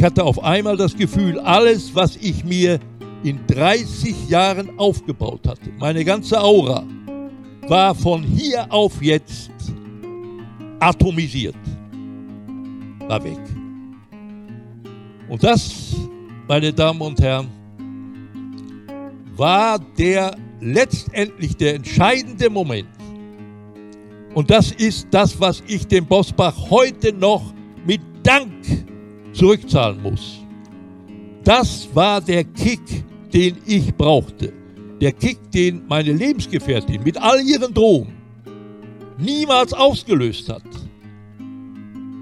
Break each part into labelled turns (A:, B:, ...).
A: Ich hatte auf einmal das Gefühl, alles, was ich mir in 30 Jahren aufgebaut hatte, meine ganze Aura, war von hier auf jetzt atomisiert, war weg. Und das, meine Damen und Herren, war der letztendlich der entscheidende Moment. Und das ist das, was ich dem Bosbach heute noch mit Dank zurückzahlen muss. Das war der Kick, den ich brauchte. Der Kick, den meine Lebensgefährtin mit all ihren Drohungen niemals ausgelöst hat.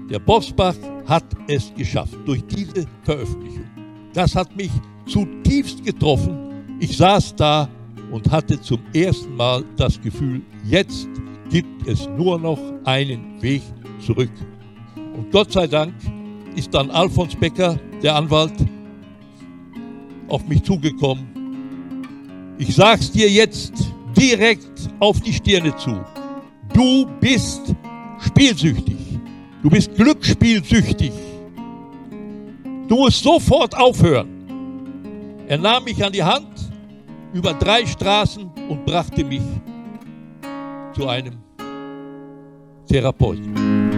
A: Der Bosbach hat es geschafft durch diese Veröffentlichung. Das hat mich zutiefst getroffen. Ich saß da und hatte zum ersten Mal das Gefühl, jetzt gibt es nur noch einen Weg zurück. Und Gott sei Dank ist dann Alfons Becker, der Anwalt, auf mich zugekommen. Ich sag's dir jetzt direkt auf die Stirne zu. Du bist spielsüchtig. Du bist glücksspielsüchtig. Du musst sofort aufhören. Er nahm mich an die Hand über drei Straßen und brachte mich zu einem Therapeuten.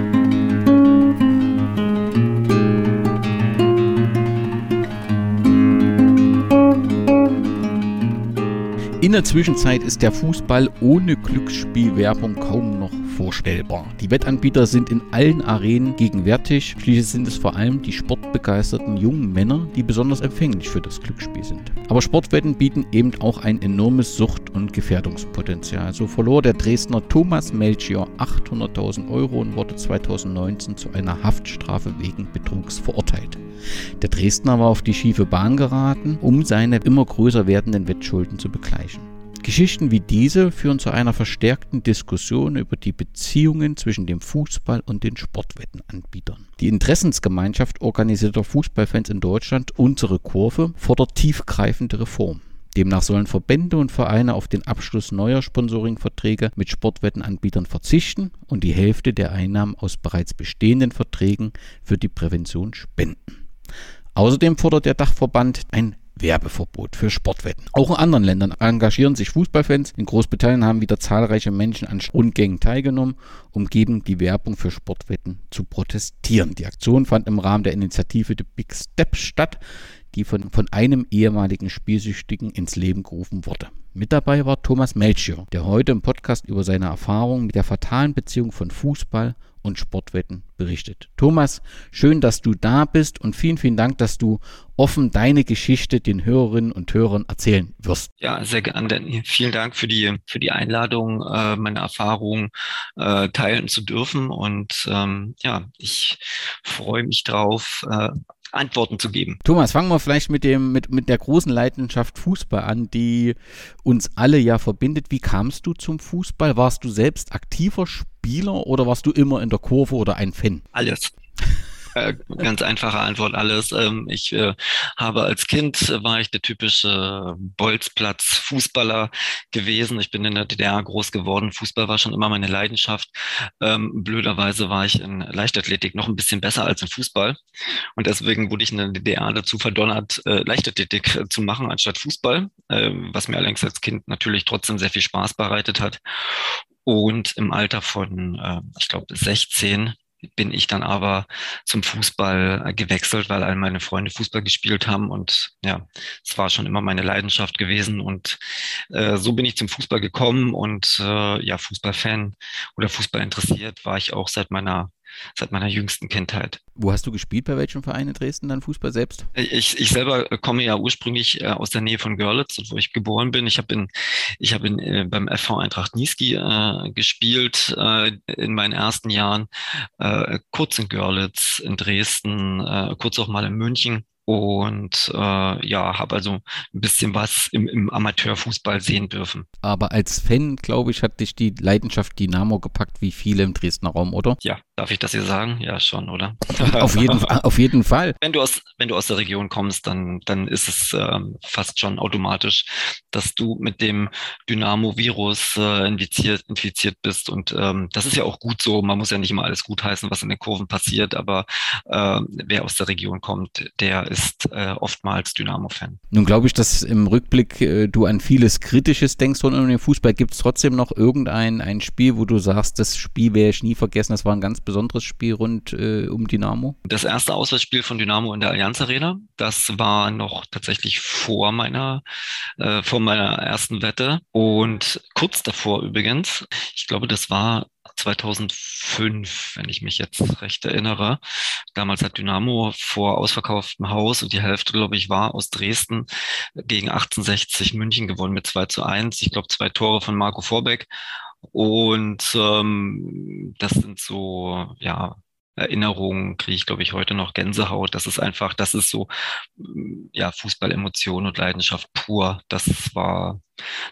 B: In der Zwischenzeit ist der Fußball ohne Glücksspielwerbung kaum noch vorstellbar. Die Wettanbieter sind in allen Arenen gegenwärtig. Schließlich sind es vor allem die sportbegeisterten jungen Männer, die besonders empfänglich für das Glücksspiel sind. Aber Sportwetten bieten eben auch ein enormes Sucht- und Gefährdungspotenzial. So verlor der Dresdner Thomas Melchior 800.000 Euro und wurde 2019 zu einer Haftstrafe wegen Betrugs verurteilt. Der Dresdner war auf die schiefe Bahn geraten, um seine immer größer werdenden Wettschulden zu begleichen. Geschichten wie diese führen zu einer verstärkten Diskussion über die Beziehungen zwischen dem Fußball und den Sportwettenanbietern. Die Interessensgemeinschaft organisierter Fußballfans in Deutschland, unsere Kurve, fordert tiefgreifende Reformen. Demnach sollen Verbände und Vereine auf den Abschluss neuer Sponsoringverträge mit Sportwettenanbietern verzichten und die Hälfte der Einnahmen aus bereits bestehenden Verträgen für die Prävention spenden. Außerdem fordert der Dachverband ein Werbeverbot für Sportwetten. Auch in anderen Ländern engagieren sich Fußballfans. In Großbritannien haben wieder zahlreiche Menschen an Rundgängen teilgenommen, um gegen die Werbung für Sportwetten zu protestieren. Die Aktion fand im Rahmen der Initiative The Big Step statt, die von, von einem ehemaligen Spielsüchtigen ins Leben gerufen wurde. Mit dabei war Thomas Melchior, der heute im Podcast über seine Erfahrungen mit der fatalen Beziehung von Fußball und Sportwetten berichtet. Thomas, schön, dass du da bist und vielen, vielen Dank, dass du offen deine Geschichte den Hörerinnen und Hörern erzählen wirst.
C: Ja, sehr gerne. Vielen Dank für die, für die Einladung, äh, meine Erfahrungen äh, teilen zu dürfen. Und ähm, ja, ich freue mich drauf, äh, Antworten zu geben.
B: Thomas, fangen wir vielleicht mit dem, mit, mit der großen Leidenschaft Fußball an, die uns alle ja verbindet. Wie kamst du zum Fußball? Warst du selbst aktiver Spieler oder warst du immer in der Kurve oder ein Fan?
C: Alles. Äh, ganz einfache Antwort alles. Ähm, ich äh, habe als Kind äh, war ich der typische Bolzplatz-Fußballer gewesen. Ich bin in der DDR groß geworden. Fußball war schon immer meine Leidenschaft. Ähm, blöderweise war ich in Leichtathletik noch ein bisschen besser als im Fußball. Und deswegen wurde ich in der DDR dazu verdonnert, Leichtathletik zu machen anstatt Fußball, ähm, was mir allerdings als Kind natürlich trotzdem sehr viel Spaß bereitet hat. Und im Alter von, ich glaube, 16 bin ich dann aber zum Fußball äh, gewechselt, weil all meine Freunde Fußball gespielt haben und ja, es war schon immer meine Leidenschaft gewesen und äh, so bin ich zum Fußball gekommen und äh, ja, Fußballfan oder Fußball interessiert war ich auch seit meiner seit meiner jüngsten Kindheit.
B: Wo hast du gespielt, bei welchem Verein in Dresden dann Fußball selbst?
C: Ich, ich selber komme ja ursprünglich äh, aus der Nähe von Görlitz, wo ich geboren bin. Ich habe in, ich habe in, äh, beim FV Eintracht Niesky äh, gespielt äh, in meinen ersten Jahren, äh, kurz in Görlitz, in Dresden, äh, kurz auch mal in München und äh, ja, habe also ein bisschen was im, im Amateurfußball sehen dürfen.
B: Aber als Fan, glaube ich, hat dich die Leidenschaft Dynamo gepackt, wie viele im Dresdner Raum, oder?
C: Ja, Darf ich das hier sagen? Ja, schon, oder?
B: auf, jeden, auf jeden Fall.
C: Wenn du aus, wenn du aus der Region kommst, dann, dann ist es ähm, fast schon automatisch, dass du mit dem Dynamo-Virus äh, infiziert, infiziert bist. Und ähm, das ist ja auch gut so. Man muss ja nicht immer alles gutheißen, was in den Kurven passiert, aber äh, wer aus der Region kommt, der ist äh, oftmals Dynamo-Fan.
B: Nun glaube ich, dass im Rückblick äh, du an vieles Kritisches denkst rund um den Fußball. Gibt es trotzdem noch irgendein ein Spiel, wo du sagst, das Spiel werde ich nie vergessen, das war ein ganz besonderes Spiel rund äh, um Dynamo?
C: Das erste Auswärtsspiel von Dynamo in der Allianz Arena, das war noch tatsächlich vor meiner, äh, vor meiner ersten Wette und kurz davor übrigens. Ich glaube, das war 2005, wenn ich mich jetzt recht erinnere. Damals hat Dynamo vor ausverkauftem Haus und die Hälfte, glaube ich, war aus Dresden gegen 1860 München gewonnen mit 2 zu 1. Ich glaube, zwei Tore von Marco Vorbeck. Und ähm, das sind so, ja, Erinnerungen kriege ich, glaube ich, heute noch Gänsehaut. Das ist einfach, das ist so, mm, ja, Fußballemotion und Leidenschaft pur. Das war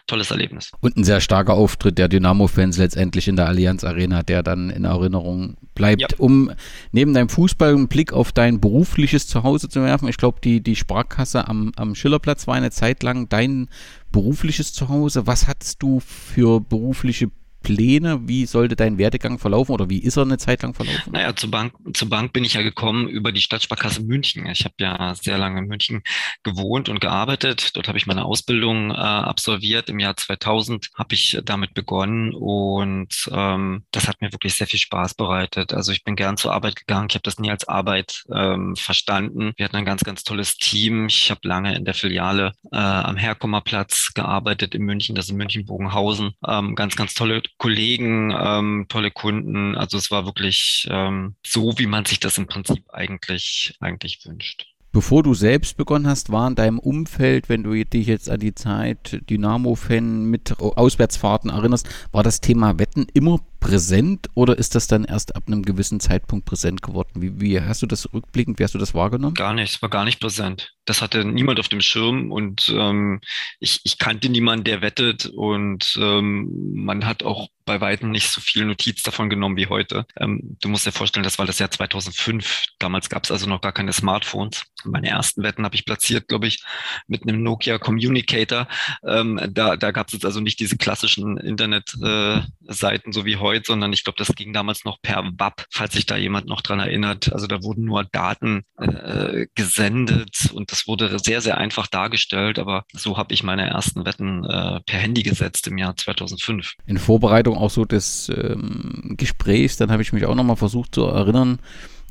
C: tolles Erlebnis.
B: Und ein sehr starker Auftritt der Dynamo-Fans letztendlich in der Allianz Arena, der dann in Erinnerung bleibt. Ja. Um neben deinem Fußball einen Blick auf dein berufliches Zuhause zu werfen, ich glaube, die, die Sparkasse am, am Schillerplatz war eine Zeit lang dein berufliches Zuhause. Was hattest du für berufliche Pläne? Wie sollte dein Werdegang verlaufen oder wie ist er eine Zeit lang verlaufen?
C: Naja, zur Bank, zur Bank bin ich ja gekommen über die Stadtsparkasse München. Ich habe ja sehr lange in München gewohnt und gearbeitet. Dort habe ich meine Ausbildung äh, absolviert. Im Jahr 2000 habe ich damit begonnen und ähm, das hat mir wirklich sehr viel Spaß bereitet. Also ich bin gern zur Arbeit gegangen. Ich habe das nie als Arbeit ähm, verstanden. Wir hatten ein ganz, ganz tolles Team. Ich habe lange in der Filiale äh, am Herkommerplatz gearbeitet in München, das ist in München-Bogenhausen. Ähm, ganz, ganz tolle Kollegen, ähm, tolle Kunden. Also es war wirklich ähm, so, wie man sich das im Prinzip eigentlich, eigentlich wünscht.
B: Bevor du selbst begonnen hast, war in deinem Umfeld, wenn du dich jetzt an die Zeit Dynamo-Fan mit Auswärtsfahrten erinnerst, war das Thema Wetten immer präsent oder ist das dann erst ab einem gewissen Zeitpunkt präsent geworden? Wie, wie hast du das rückblickend, wie hast du das wahrgenommen?
C: Gar nicht, es war gar nicht präsent. Das hatte niemand auf dem Schirm und ähm, ich, ich kannte niemanden, der wettet und ähm, man hat auch bei weitem nicht so viel Notiz davon genommen wie heute. Ähm, du musst dir vorstellen, das war das Jahr 2005. Damals gab es also noch gar keine Smartphones. Meine ersten Wetten habe ich platziert, glaube ich, mit einem Nokia Communicator. Ähm, da da gab es jetzt also nicht diese klassischen Internetseiten äh, so wie heute Android, sondern ich glaube, das ging damals noch per WAP, falls sich da jemand noch dran erinnert. Also da wurden nur Daten äh, gesendet und das wurde sehr, sehr einfach dargestellt. Aber so habe ich meine ersten Wetten äh, per Handy gesetzt im Jahr 2005.
B: In Vorbereitung auch so des ähm, Gesprächs, dann habe ich mich auch nochmal versucht zu erinnern,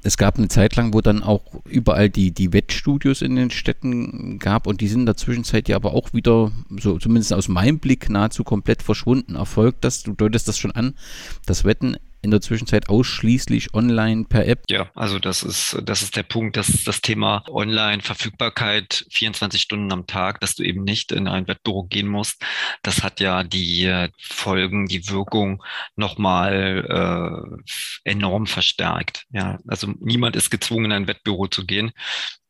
B: es gab eine Zeit lang, wo dann auch überall die, die Wettstudios in den Städten gab und die sind in der Zwischenzeit ja aber auch wieder, so zumindest aus meinem Blick, nahezu komplett verschwunden. Erfolgt das, du deutest das schon an, das Wetten in der Zwischenzeit ausschließlich online per App?
C: Ja, also das ist, das ist der Punkt, dass das Thema Online-Verfügbarkeit 24 Stunden am Tag, dass du eben nicht in ein Wettbüro gehen musst, das hat ja die Folgen, die Wirkung nochmal äh, enorm verstärkt. Ja, also niemand ist gezwungen, in ein Wettbüro zu gehen.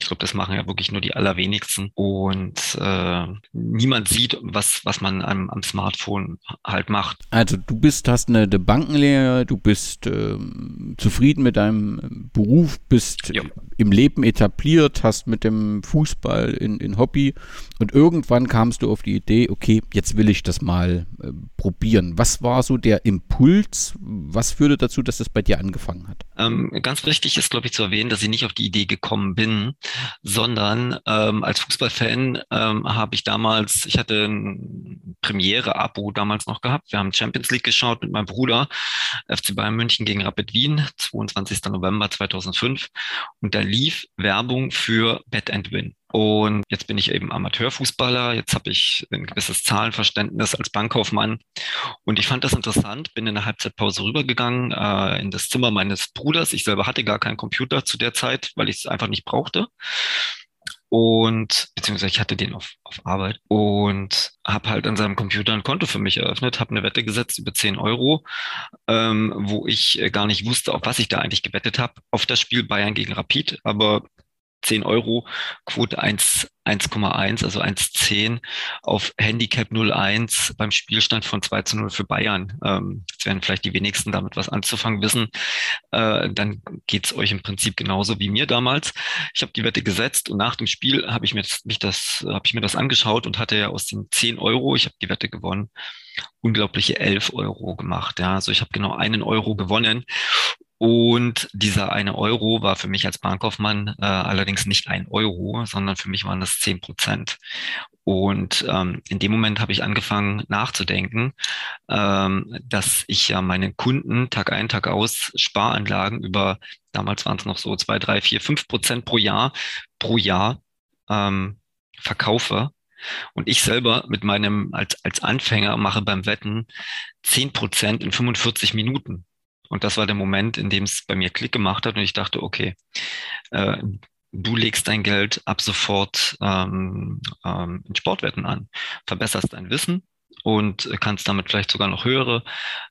C: Ich glaube, das machen ja wirklich nur die allerwenigsten. Und äh, niemand sieht, was, was man am, am Smartphone halt macht.
B: Also du bist, hast eine, eine Bankenlehre, du bist äh, zufrieden mit deinem Beruf, bist ja. im Leben etabliert, hast mit dem Fußball in, in Hobby und irgendwann kamst du auf die Idee, okay, jetzt will ich das mal äh, probieren. Was war so der Impuls? Was führte dazu, dass das bei dir angefangen hat?
C: Ähm, ganz wichtig ist, glaube ich, zu erwähnen, dass ich nicht auf die Idee gekommen bin, sondern ähm, als Fußballfan ähm, habe ich damals, ich hatte ein Premiere-Abo damals noch gehabt. Wir haben Champions League geschaut mit meinem Bruder, FC Bayern München gegen Rapid Wien, 22. November 2005. Und da lief Werbung für Bet and Win. Und jetzt bin ich eben Amateurfußballer, jetzt habe ich ein gewisses Zahlenverständnis als Bankkaufmann. Und ich fand das interessant, bin in der Halbzeitpause rübergegangen äh, in das Zimmer meines Bruders. Ich selber hatte gar keinen Computer zu der Zeit, weil ich es einfach nicht brauchte. Und beziehungsweise ich hatte den auf, auf Arbeit und habe halt an seinem Computer ein Konto für mich eröffnet, habe eine Wette gesetzt über 10 Euro, ähm, wo ich gar nicht wusste, auf was ich da eigentlich gewettet habe, auf das Spiel Bayern gegen Rapid. Aber 10 Euro, Quote 1, 1,1, also 1,10 auf Handicap 0,1 beim Spielstand von 2 zu 0 für Bayern. Ähm, jetzt werden vielleicht die wenigsten damit was anzufangen wissen. Äh, dann geht's euch im Prinzip genauso wie mir damals. Ich habe die Wette gesetzt und nach dem Spiel habe ich mir das, mich das, habe ich mir das angeschaut und hatte ja aus den 10 Euro, ich habe die Wette gewonnen, unglaubliche 11 Euro gemacht. Ja, also ich habe genau einen Euro gewonnen und dieser eine Euro war für mich als Bankkaufmann äh, allerdings nicht ein Euro, sondern für mich waren das zehn Prozent. Und ähm, in dem Moment habe ich angefangen nachzudenken, ähm, dass ich ja meine Kunden Tag ein, Tag aus Sparanlagen über, damals waren es noch so zwei, drei, vier, fünf Prozent pro Jahr, pro Jahr ähm, verkaufe. Und ich selber mit meinem, als, als Anfänger mache beim Wetten zehn Prozent in 45 Minuten. Und das war der Moment, in dem es bei mir Klick gemacht hat und ich dachte, okay, äh, du legst dein Geld ab sofort ähm, ähm, in Sportwetten an, verbesserst dein Wissen und kannst damit vielleicht sogar noch höhere,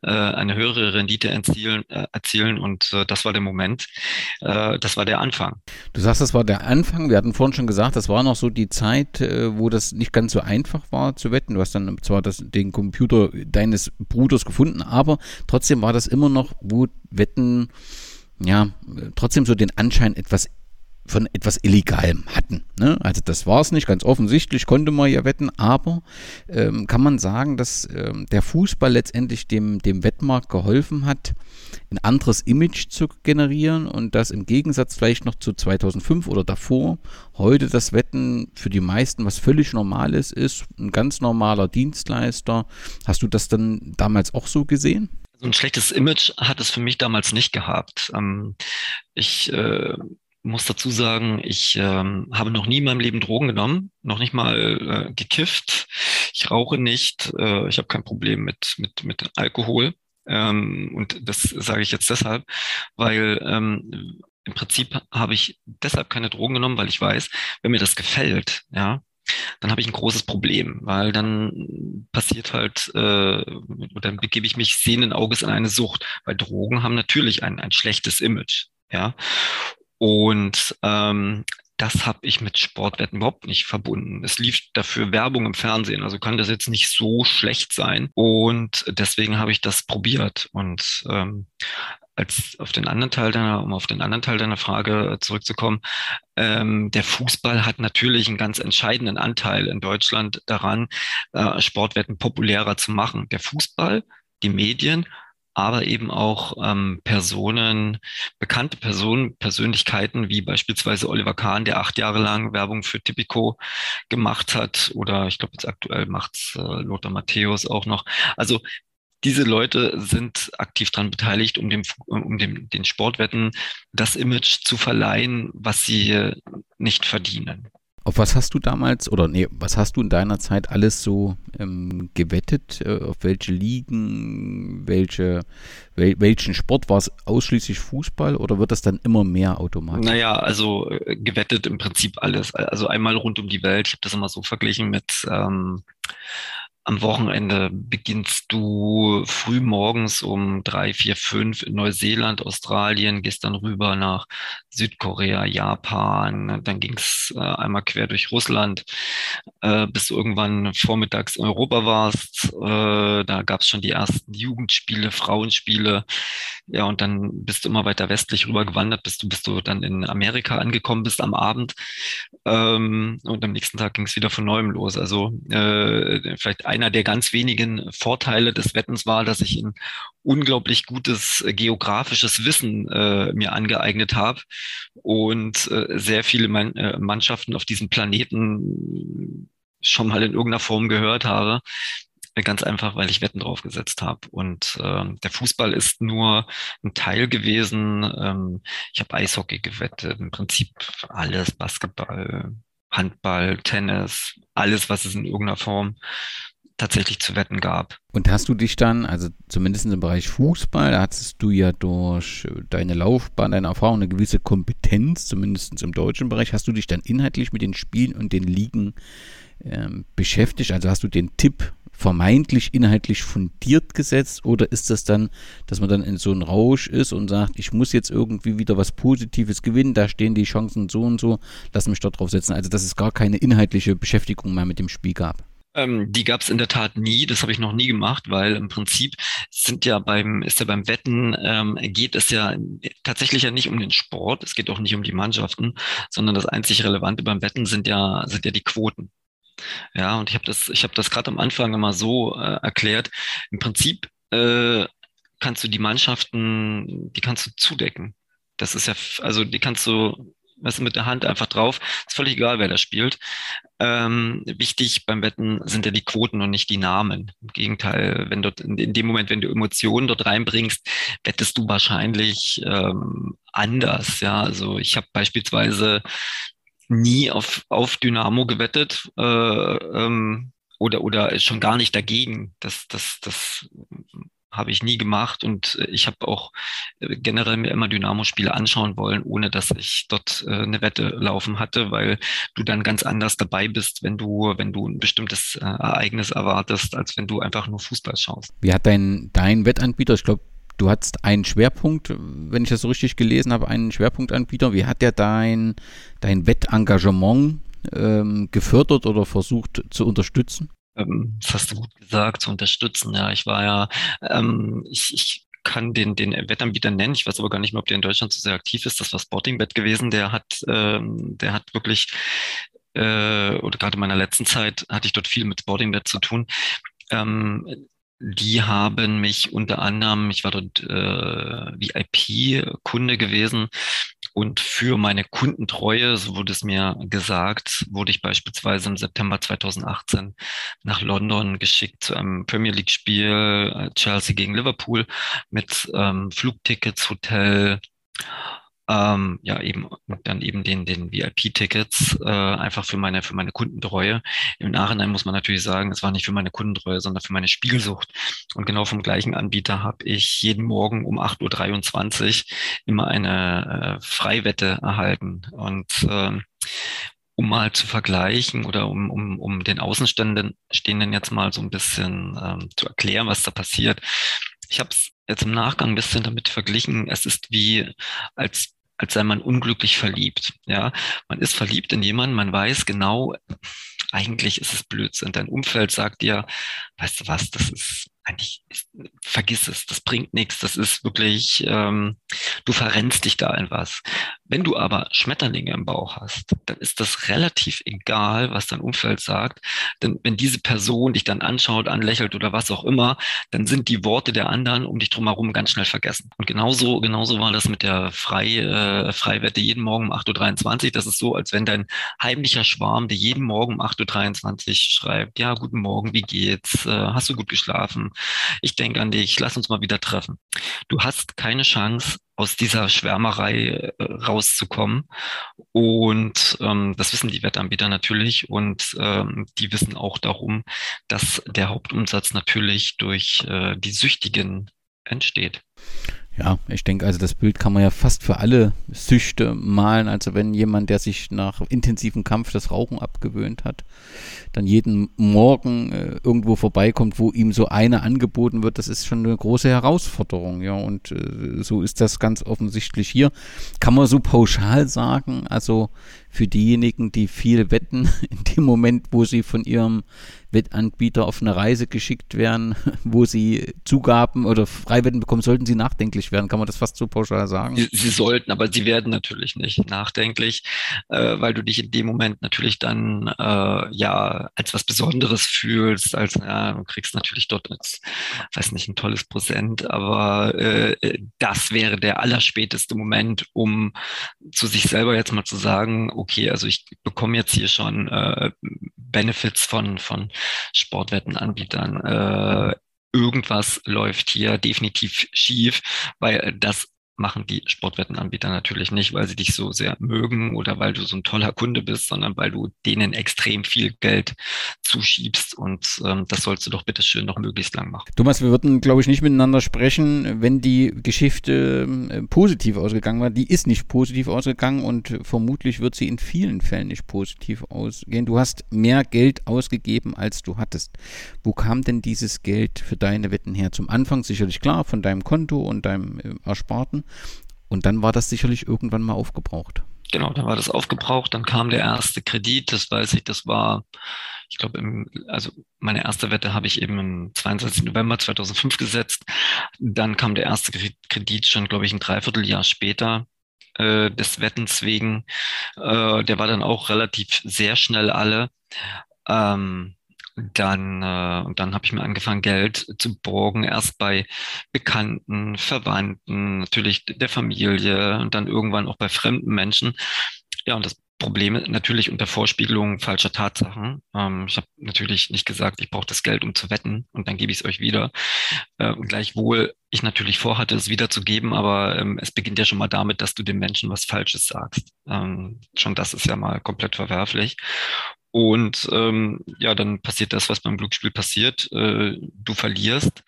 C: äh, eine höhere Rendite erzielen, äh, erzielen. Und äh, das war der Moment, äh, das war der Anfang.
B: Du sagst, das war der Anfang. Wir hatten vorhin schon gesagt, das war noch so die Zeit, äh, wo das nicht ganz so einfach war zu wetten. Du hast dann zwar das, den Computer deines Bruders gefunden, aber trotzdem war das immer noch, wo Wetten ja, trotzdem so den Anschein etwas von etwas Illegalem hatten. Ne? Also das war es nicht, ganz offensichtlich konnte man ja wetten, aber ähm, kann man sagen, dass ähm, der Fußball letztendlich dem, dem Wettmarkt geholfen hat, ein anderes Image zu generieren und das im Gegensatz vielleicht noch zu 2005 oder davor, heute das Wetten für die meisten was völlig Normales ist, ein ganz normaler Dienstleister. Hast du das dann damals auch so gesehen?
C: Ein schlechtes Image hat es für mich damals nicht gehabt. Ähm, ich äh, muss dazu sagen, ich ähm, habe noch nie in meinem Leben Drogen genommen, noch nicht mal äh, gekifft. Ich rauche nicht, äh, ich habe kein Problem mit, mit, mit Alkohol. Ähm, und das sage ich jetzt deshalb, weil ähm, im Prinzip habe ich deshalb keine Drogen genommen, weil ich weiß, wenn mir das gefällt, ja, dann habe ich ein großes Problem, weil dann passiert halt, äh, dann begebe ich mich sehenden Auges in eine Sucht, weil Drogen haben natürlich ein, ein schlechtes Image. Ja, und ähm, das habe ich mit Sportwetten überhaupt nicht verbunden. Es lief dafür Werbung im Fernsehen, also kann das jetzt nicht so schlecht sein. Und deswegen habe ich das probiert. Und ähm, als auf den anderen Teil deiner, um auf den anderen Teil deiner Frage zurückzukommen, ähm, der Fußball hat natürlich einen ganz entscheidenden Anteil in Deutschland daran, äh, Sportwetten populärer zu machen. Der Fußball, die Medien aber eben auch ähm, Personen, bekannte Personen, Persönlichkeiten wie beispielsweise Oliver Kahn, der acht Jahre lang Werbung für Tipico gemacht hat, oder ich glaube jetzt aktuell macht's äh, Lothar Matthäus auch noch. Also diese Leute sind aktiv daran beteiligt, um dem, um dem, den Sportwetten das Image zu verleihen, was sie nicht verdienen.
B: Auf was hast du damals, oder nee, was hast du in deiner Zeit alles so ähm, gewettet? Äh, auf welche Ligen, welche, wel, welchen Sport? War es ausschließlich Fußball oder wird das dann immer mehr automatisch?
C: Naja, also äh, gewettet im Prinzip alles. Also einmal rund um die Welt. Ich habe das immer so verglichen mit ähm, am Wochenende beginnst du früh morgens um drei, vier, fünf in Neuseeland, Australien, gehst dann rüber nach Südkorea, Japan, dann ging's äh, einmal quer durch Russland, äh, bis du irgendwann vormittags in Europa warst. Äh, da gab's schon die ersten Jugendspiele, Frauenspiele. Ja, und dann bist du immer weiter westlich rüber gewandert, bis du, bis du dann in Amerika angekommen bist am Abend. Ähm, und am nächsten Tag ging's wieder von neuem los. Also äh, vielleicht ein einer der ganz wenigen Vorteile des Wettens war, dass ich ein unglaublich gutes geografisches Wissen äh, mir angeeignet habe und äh, sehr viele äh, Mannschaften auf diesem Planeten schon mal in irgendeiner Form gehört habe. Ganz einfach, weil ich Wetten draufgesetzt habe. Und äh, der Fußball ist nur ein Teil gewesen. Ähm, ich habe Eishockey gewettet, im Prinzip alles, Basketball, Handball, Tennis, alles, was es in irgendeiner Form tatsächlich zu wetten gab.
B: Und hast du dich dann, also zumindest im Bereich Fußball, da hattest du ja durch deine Laufbahn, deine Erfahrung eine gewisse Kompetenz, zumindest im deutschen Bereich, hast du dich dann inhaltlich mit den Spielen und den Ligen ähm, beschäftigt? Also hast du den Tipp vermeintlich inhaltlich fundiert gesetzt oder ist das dann, dass man dann in so einem Rausch ist und sagt, ich muss jetzt irgendwie wieder was Positives gewinnen, da stehen die Chancen so und so, lass mich dort drauf setzen. Also dass es gar keine inhaltliche Beschäftigung mehr mit dem Spiel gab.
C: Ähm, die gab es in der Tat nie. Das habe ich noch nie gemacht, weil im Prinzip sind ja beim, ist ja beim Wetten, ähm, geht es ja tatsächlich ja nicht um den Sport, es geht auch nicht um die Mannschaften, sondern das einzig Relevante beim Wetten sind ja, sind ja die Quoten. Ja, und ich habe das, ich habe das gerade am Anfang immer so äh, erklärt. Im Prinzip äh, kannst du die Mannschaften, die kannst du zudecken. Das ist ja, also die kannst du weißt mit der Hand einfach drauf. Ist völlig egal, wer da spielt. Ähm, wichtig beim Wetten sind ja die Quoten und nicht die Namen. Im Gegenteil, wenn dort in, in dem Moment, wenn du Emotionen dort reinbringst, wettest du wahrscheinlich ähm, anders. Ja, also ich habe beispielsweise nie auf, auf Dynamo gewettet. Äh, ähm, oder, oder schon gar nicht dagegen. Das, das, das habe ich nie gemacht und ich habe auch äh, generell mir immer Dynamo-Spiele anschauen wollen, ohne dass ich dort äh, eine Wette laufen hatte, weil du dann ganz anders dabei bist, wenn du, wenn du ein bestimmtes äh, Ereignis erwartest, als wenn du einfach nur Fußball schaust.
B: Wie hat dein, dein Wettanbieter, ich glaube, du hattest einen Schwerpunkt, wenn ich das so richtig gelesen habe, einen Schwerpunktanbieter. Wie hat der dein, dein Wettengagement ähm, gefördert oder versucht zu unterstützen?
C: Ähm, das hast du gut gesagt, zu unterstützen. Ja, ich war ja, ähm, ich, ich kann den, den Wettanbieter nennen. Ich weiß aber gar nicht mehr, ob der in Deutschland so sehr aktiv ist. Das war Sportingbet gewesen. Der hat, ähm, der hat wirklich, äh, oder gerade in meiner letzten Zeit hatte ich dort viel mit Sportingbet zu tun. Ähm, die haben mich unter anderem, ich war dort äh, VIP-Kunde gewesen und für meine Kundentreue, so wurde es mir gesagt, wurde ich beispielsweise im September 2018 nach London geschickt zu einem Premier League-Spiel äh, Chelsea gegen Liverpool mit ähm, Flugtickets, Hotel, ähm, ja eben dann eben den den VIP-Tickets äh, einfach für meine für meine Kundentreue. Im Nachhinein muss man natürlich sagen, es war nicht für meine Kundentreue, sondern für meine Spielsucht. Und genau vom gleichen Anbieter habe ich jeden Morgen um 8.23 Uhr immer eine äh, Freiwette erhalten und äh, um mal zu vergleichen oder um, um, um den Außenstehenden Stehenden jetzt mal so ein bisschen ähm, zu erklären, was da passiert. Ich habe es jetzt im Nachgang ein bisschen damit verglichen. Es ist wie, als als sei man unglücklich verliebt. Ja, man ist verliebt in jemanden, man weiß genau, eigentlich ist es Blödsinn. Dein Umfeld sagt dir, weißt du was, das ist eigentlich, vergiss es, das bringt nichts, das ist wirklich, ähm, du verrennst dich da in was. Wenn du aber Schmetterlinge im Bauch hast, dann ist das relativ egal, was dein Umfeld sagt. Denn wenn diese Person dich dann anschaut, anlächelt oder was auch immer, dann sind die Worte der anderen um dich drumherum ganz schnell vergessen. Und genauso, genauso war das mit der Frei, äh, Freiwette jeden Morgen um 8.23 Uhr. Das ist so, als wenn dein heimlicher Schwarm dir jeden Morgen um 8.23 Uhr schreibt, ja, guten Morgen, wie geht's? Äh, hast du gut geschlafen? Ich denke an dich, lass uns mal wieder treffen. Du hast keine Chance, aus dieser Schwärmerei äh, rauszukommen. Und ähm, das wissen die Wettanbieter natürlich und ähm, die wissen auch darum, dass der Hauptumsatz natürlich durch äh, die Süchtigen entsteht.
B: Ja, ich denke, also das Bild kann man ja fast für alle Süchte malen. Also wenn jemand, der sich nach intensivem Kampf das Rauchen abgewöhnt hat, dann jeden Morgen äh, irgendwo vorbeikommt, wo ihm so eine angeboten wird, das ist schon eine große Herausforderung. Ja, und äh, so ist das ganz offensichtlich hier. Kann man so pauschal sagen, also für diejenigen, die viel wetten, in dem Moment, wo sie von ihrem Wettanbieter auf eine Reise geschickt werden, wo sie Zugaben oder Freiwetten bekommen, sollten sie nachdenklich werden. Kann man das fast so pauschal sagen?
C: Sie, sie sollten, aber sie werden natürlich nicht nachdenklich, äh, weil du dich in dem Moment natürlich dann äh, ja als was Besonderes fühlst, als ja, du kriegst natürlich dort als, weiß nicht, ein tolles Prozent, aber äh, das wäre der allerspäteste Moment, um zu sich selber jetzt mal zu sagen, okay, also ich bekomme jetzt hier schon äh, Benefits von, von Sportwettenanbietern. Äh, irgendwas läuft hier definitiv schief, weil das machen die Sportwettenanbieter natürlich nicht, weil sie dich so sehr mögen oder weil du so ein toller Kunde bist, sondern weil du denen extrem viel Geld zuschiebst und ähm, das sollst du doch bitte schön noch möglichst lang machen.
B: Thomas, wir würden, glaube ich, nicht miteinander sprechen, wenn die Geschichte äh, positiv ausgegangen war. Die ist nicht positiv ausgegangen und vermutlich wird sie in vielen Fällen nicht positiv ausgehen. Du hast mehr Geld ausgegeben, als du hattest. Wo kam denn dieses Geld für deine Wetten her? Zum Anfang sicherlich klar von deinem Konto und deinem äh, Ersparten. Und dann war das sicherlich irgendwann mal aufgebraucht.
C: Genau, dann war das aufgebraucht. Dann kam der erste Kredit, das weiß ich, das war, ich glaube, also meine erste Wette habe ich eben im 22. November 2005 gesetzt. Dann kam der erste Kredit schon, glaube ich, ein Dreivierteljahr später äh, des Wettens wegen. Äh, der war dann auch relativ sehr schnell alle. Ähm, dann, äh, und dann habe ich mir angefangen, Geld zu borgen, erst bei Bekannten, Verwandten, natürlich der Familie und dann irgendwann auch bei fremden Menschen. Ja, und das Problem natürlich unter Vorspiegelung falscher Tatsachen. Ähm, ich habe natürlich nicht gesagt, ich brauche das Geld, um zu wetten und dann gebe ich es euch wieder. Äh, gleichwohl ich natürlich vorhatte, es wiederzugeben, aber ähm, es beginnt ja schon mal damit, dass du dem Menschen was Falsches sagst. Ähm, schon das ist ja mal komplett verwerflich. Und ähm, ja, dann passiert das, was beim Glücksspiel passiert. Äh, du verlierst,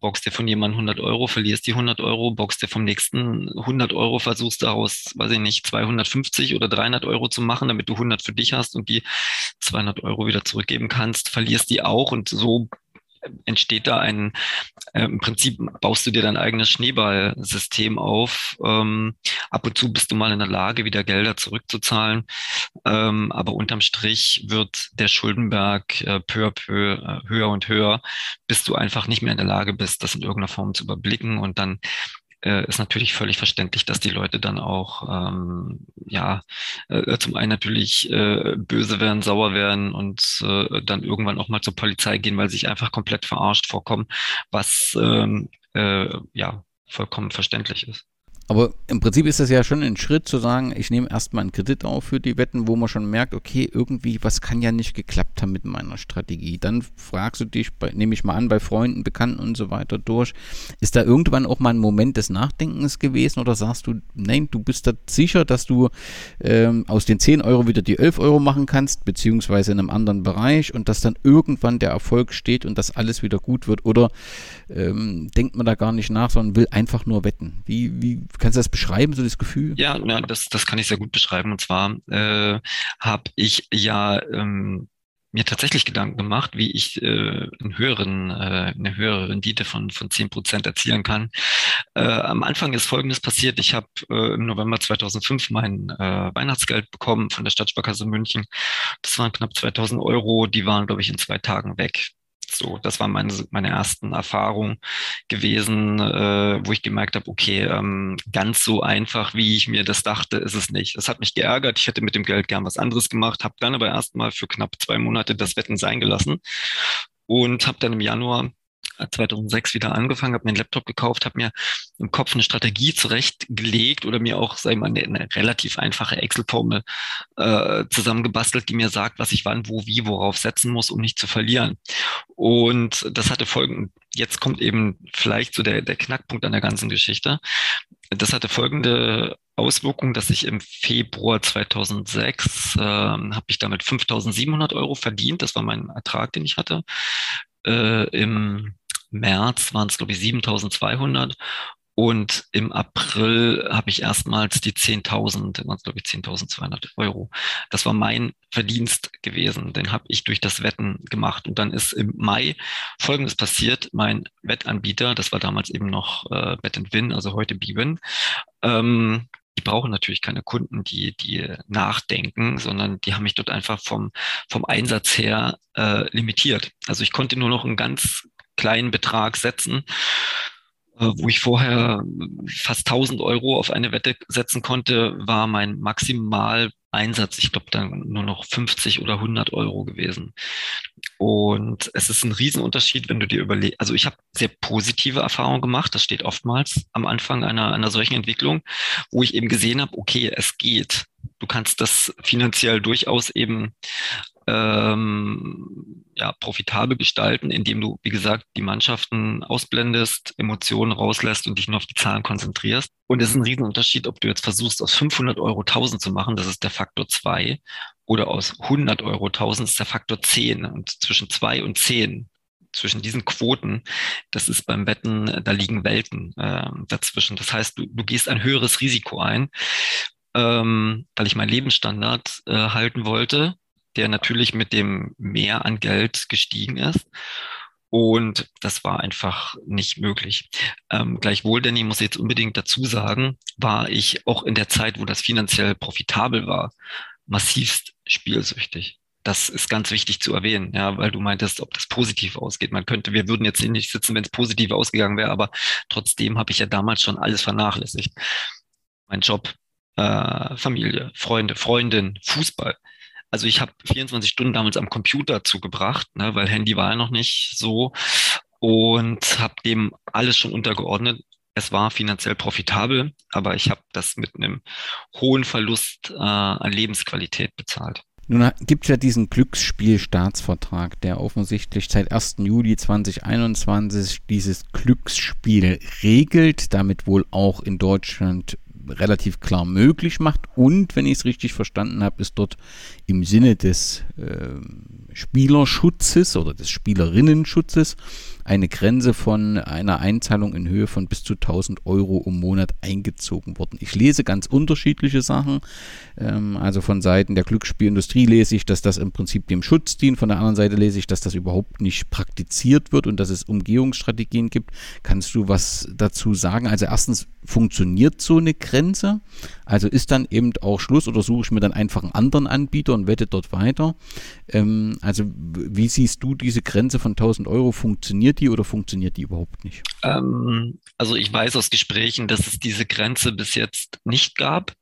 C: boxst dir von jemandem 100 Euro, verlierst die 100 Euro, boxst dir vom nächsten 100 Euro, versuchst daraus, weiß ich nicht, 250 oder 300 Euro zu machen, damit du 100 für dich hast und die 200 Euro wieder zurückgeben kannst, verlierst die auch und so entsteht da ein, äh, im Prinzip baust du dir dein eigenes Schneeballsystem auf. Ähm, ab und zu bist du mal in der Lage, wieder Gelder zurückzuzahlen. Ähm, aber unterm Strich wird der Schuldenberg äh, peu à peu äh, höher und höher, bis du einfach nicht mehr in der Lage bist, das in irgendeiner Form zu überblicken und dann äh, ist natürlich völlig verständlich, dass die Leute dann auch ähm, ja äh, zum einen natürlich äh, böse werden, sauer werden und äh, dann irgendwann auch mal zur Polizei gehen, weil sie sich einfach komplett verarscht vorkommen, was ähm, äh, ja vollkommen verständlich ist.
B: Aber im Prinzip ist das ja schon ein Schritt zu sagen, ich nehme erstmal einen Kredit auf für die Wetten, wo man schon merkt, okay, irgendwie, was kann ja nicht geklappt haben mit meiner Strategie. Dann fragst du dich, bei, nehme ich mal an, bei Freunden, Bekannten und so weiter durch. Ist da irgendwann auch mal ein Moment des Nachdenkens gewesen oder sagst du, nein, du bist da sicher, dass du ähm, aus den 10 Euro wieder die 11 Euro machen kannst, beziehungsweise in einem anderen Bereich und dass dann irgendwann der Erfolg steht und dass alles wieder gut wird? Oder ähm, denkt man da gar nicht nach, sondern will einfach nur wetten? Wie, wie Kannst du das beschreiben, so das Gefühl?
C: Ja, ja das, das kann ich sehr gut beschreiben. Und zwar äh, habe ich ja ähm, mir tatsächlich Gedanken gemacht, wie ich äh, einen höheren, äh, eine höhere Rendite von, von zehn Prozent erzielen kann. Äh, am Anfang ist Folgendes passiert. Ich habe äh, im November 2005 mein äh, Weihnachtsgeld bekommen von der Stadtsparkasse München. Das waren knapp 2000 Euro. Die waren, glaube ich, in zwei Tagen weg. So, das waren meine, meine ersten Erfahrungen gewesen, äh, wo ich gemerkt habe, okay, ähm, ganz so einfach, wie ich mir das dachte, ist es nicht. Das hat mich geärgert. Ich hätte mit dem Geld gern was anderes gemacht, habe dann aber erstmal für knapp zwei Monate das Wetten sein gelassen und habe dann im Januar 2006 wieder angefangen, habe mir einen Laptop gekauft, habe mir im Kopf eine Strategie zurechtgelegt oder mir auch, sag ich mal, eine, eine relativ einfache Excel-Formel äh, zusammengebastelt, die mir sagt, was ich wann, wo, wie, worauf setzen muss, um nicht zu verlieren. Und das hatte folgenden, jetzt kommt eben vielleicht so der, der Knackpunkt an der ganzen Geschichte. Das hatte folgende Auswirkung, dass ich im Februar 2006 äh, habe ich damit 5.700 Euro verdient. Das war mein Ertrag, den ich hatte. Äh, Im März waren es, glaube ich, 7200 und im April habe ich erstmals die 10.000, waren es glaube ich 10.200 Euro. Das war mein Verdienst gewesen. Den habe ich durch das Wetten gemacht. Und dann ist im Mai Folgendes passiert. Mein Wettanbieter, das war damals eben noch äh, Bet Win, also heute Bwin, ähm, die brauchen natürlich keine Kunden, die, die nachdenken, sondern die haben mich dort einfach vom, vom Einsatz her äh, limitiert. Also ich konnte nur noch einen ganz kleinen Betrag setzen, äh, wo ich vorher fast 1000 Euro auf eine Wette setzen konnte, war mein maximal Einsatz, ich glaube, dann nur noch 50 oder 100 Euro gewesen. Und es ist ein Riesenunterschied, wenn du dir überlegst, also ich habe sehr positive Erfahrungen gemacht, das steht oftmals am Anfang einer, einer solchen Entwicklung, wo ich eben gesehen habe, okay, es geht. Du kannst das finanziell durchaus eben ähm, ja, profitabel gestalten, indem du, wie gesagt, die Mannschaften ausblendest, Emotionen rauslässt und dich nur auf die Zahlen konzentrierst. Und es ist ein Riesenunterschied, ob du jetzt versuchst, aus 500 Euro 1000 zu machen, das ist der Faktor 2, oder aus 100 Euro 1000 ist der Faktor 10. Und zwischen 2 und 10 zwischen diesen Quoten, das ist beim Wetten, da liegen Welten äh, dazwischen. Das heißt, du, du gehst ein höheres Risiko ein, ähm, weil ich meinen Lebensstandard äh, halten wollte, der natürlich mit dem Mehr an Geld gestiegen ist. Und das war einfach nicht möglich. Ähm, gleichwohl, Danny, muss ich jetzt unbedingt dazu sagen, war ich auch in der Zeit, wo das finanziell profitabel war, massivst spielsüchtig das ist ganz wichtig zu erwähnen, ja, weil du meintest, ob das positiv ausgeht. Man könnte, wir würden jetzt nicht sitzen, wenn es positiv ausgegangen wäre, aber trotzdem habe ich ja damals schon alles vernachlässigt. Mein Job, äh, Familie, Freunde, Freundin, Fußball. Also ich habe 24 Stunden damals am Computer zugebracht, ne, weil Handy war ja noch nicht so und habe dem alles schon untergeordnet. Es war finanziell profitabel, aber ich habe das mit einem hohen Verlust äh, an Lebensqualität bezahlt.
B: Nun gibt es ja diesen Glücksspielstaatsvertrag, der offensichtlich seit 1. Juli 2021 dieses Glücksspiel regelt, damit wohl auch in Deutschland relativ klar möglich macht. Und wenn ich es richtig verstanden habe, ist dort im Sinne des äh, Spielerschutzes oder des Spielerinnenschutzes eine Grenze von einer Einzahlung in Höhe von bis zu 1000 Euro im Monat eingezogen worden. Ich lese ganz unterschiedliche Sachen. Ähm, also von Seiten der Glücksspielindustrie lese ich, dass das im Prinzip dem Schutz dient. Von der anderen Seite lese ich, dass das überhaupt nicht praktiziert wird und dass es Umgehungsstrategien gibt. Kannst du was dazu sagen? Also erstens, funktioniert so eine Grenze? Also ist dann eben auch Schluss oder suche ich mir dann einfach einen anderen Anbieter und wette dort weiter? Ähm, also wie siehst du diese Grenze von 1000 Euro? Funktioniert die oder funktioniert die überhaupt nicht?
C: Ähm, also ich weiß aus Gesprächen, dass es diese Grenze bis jetzt nicht gab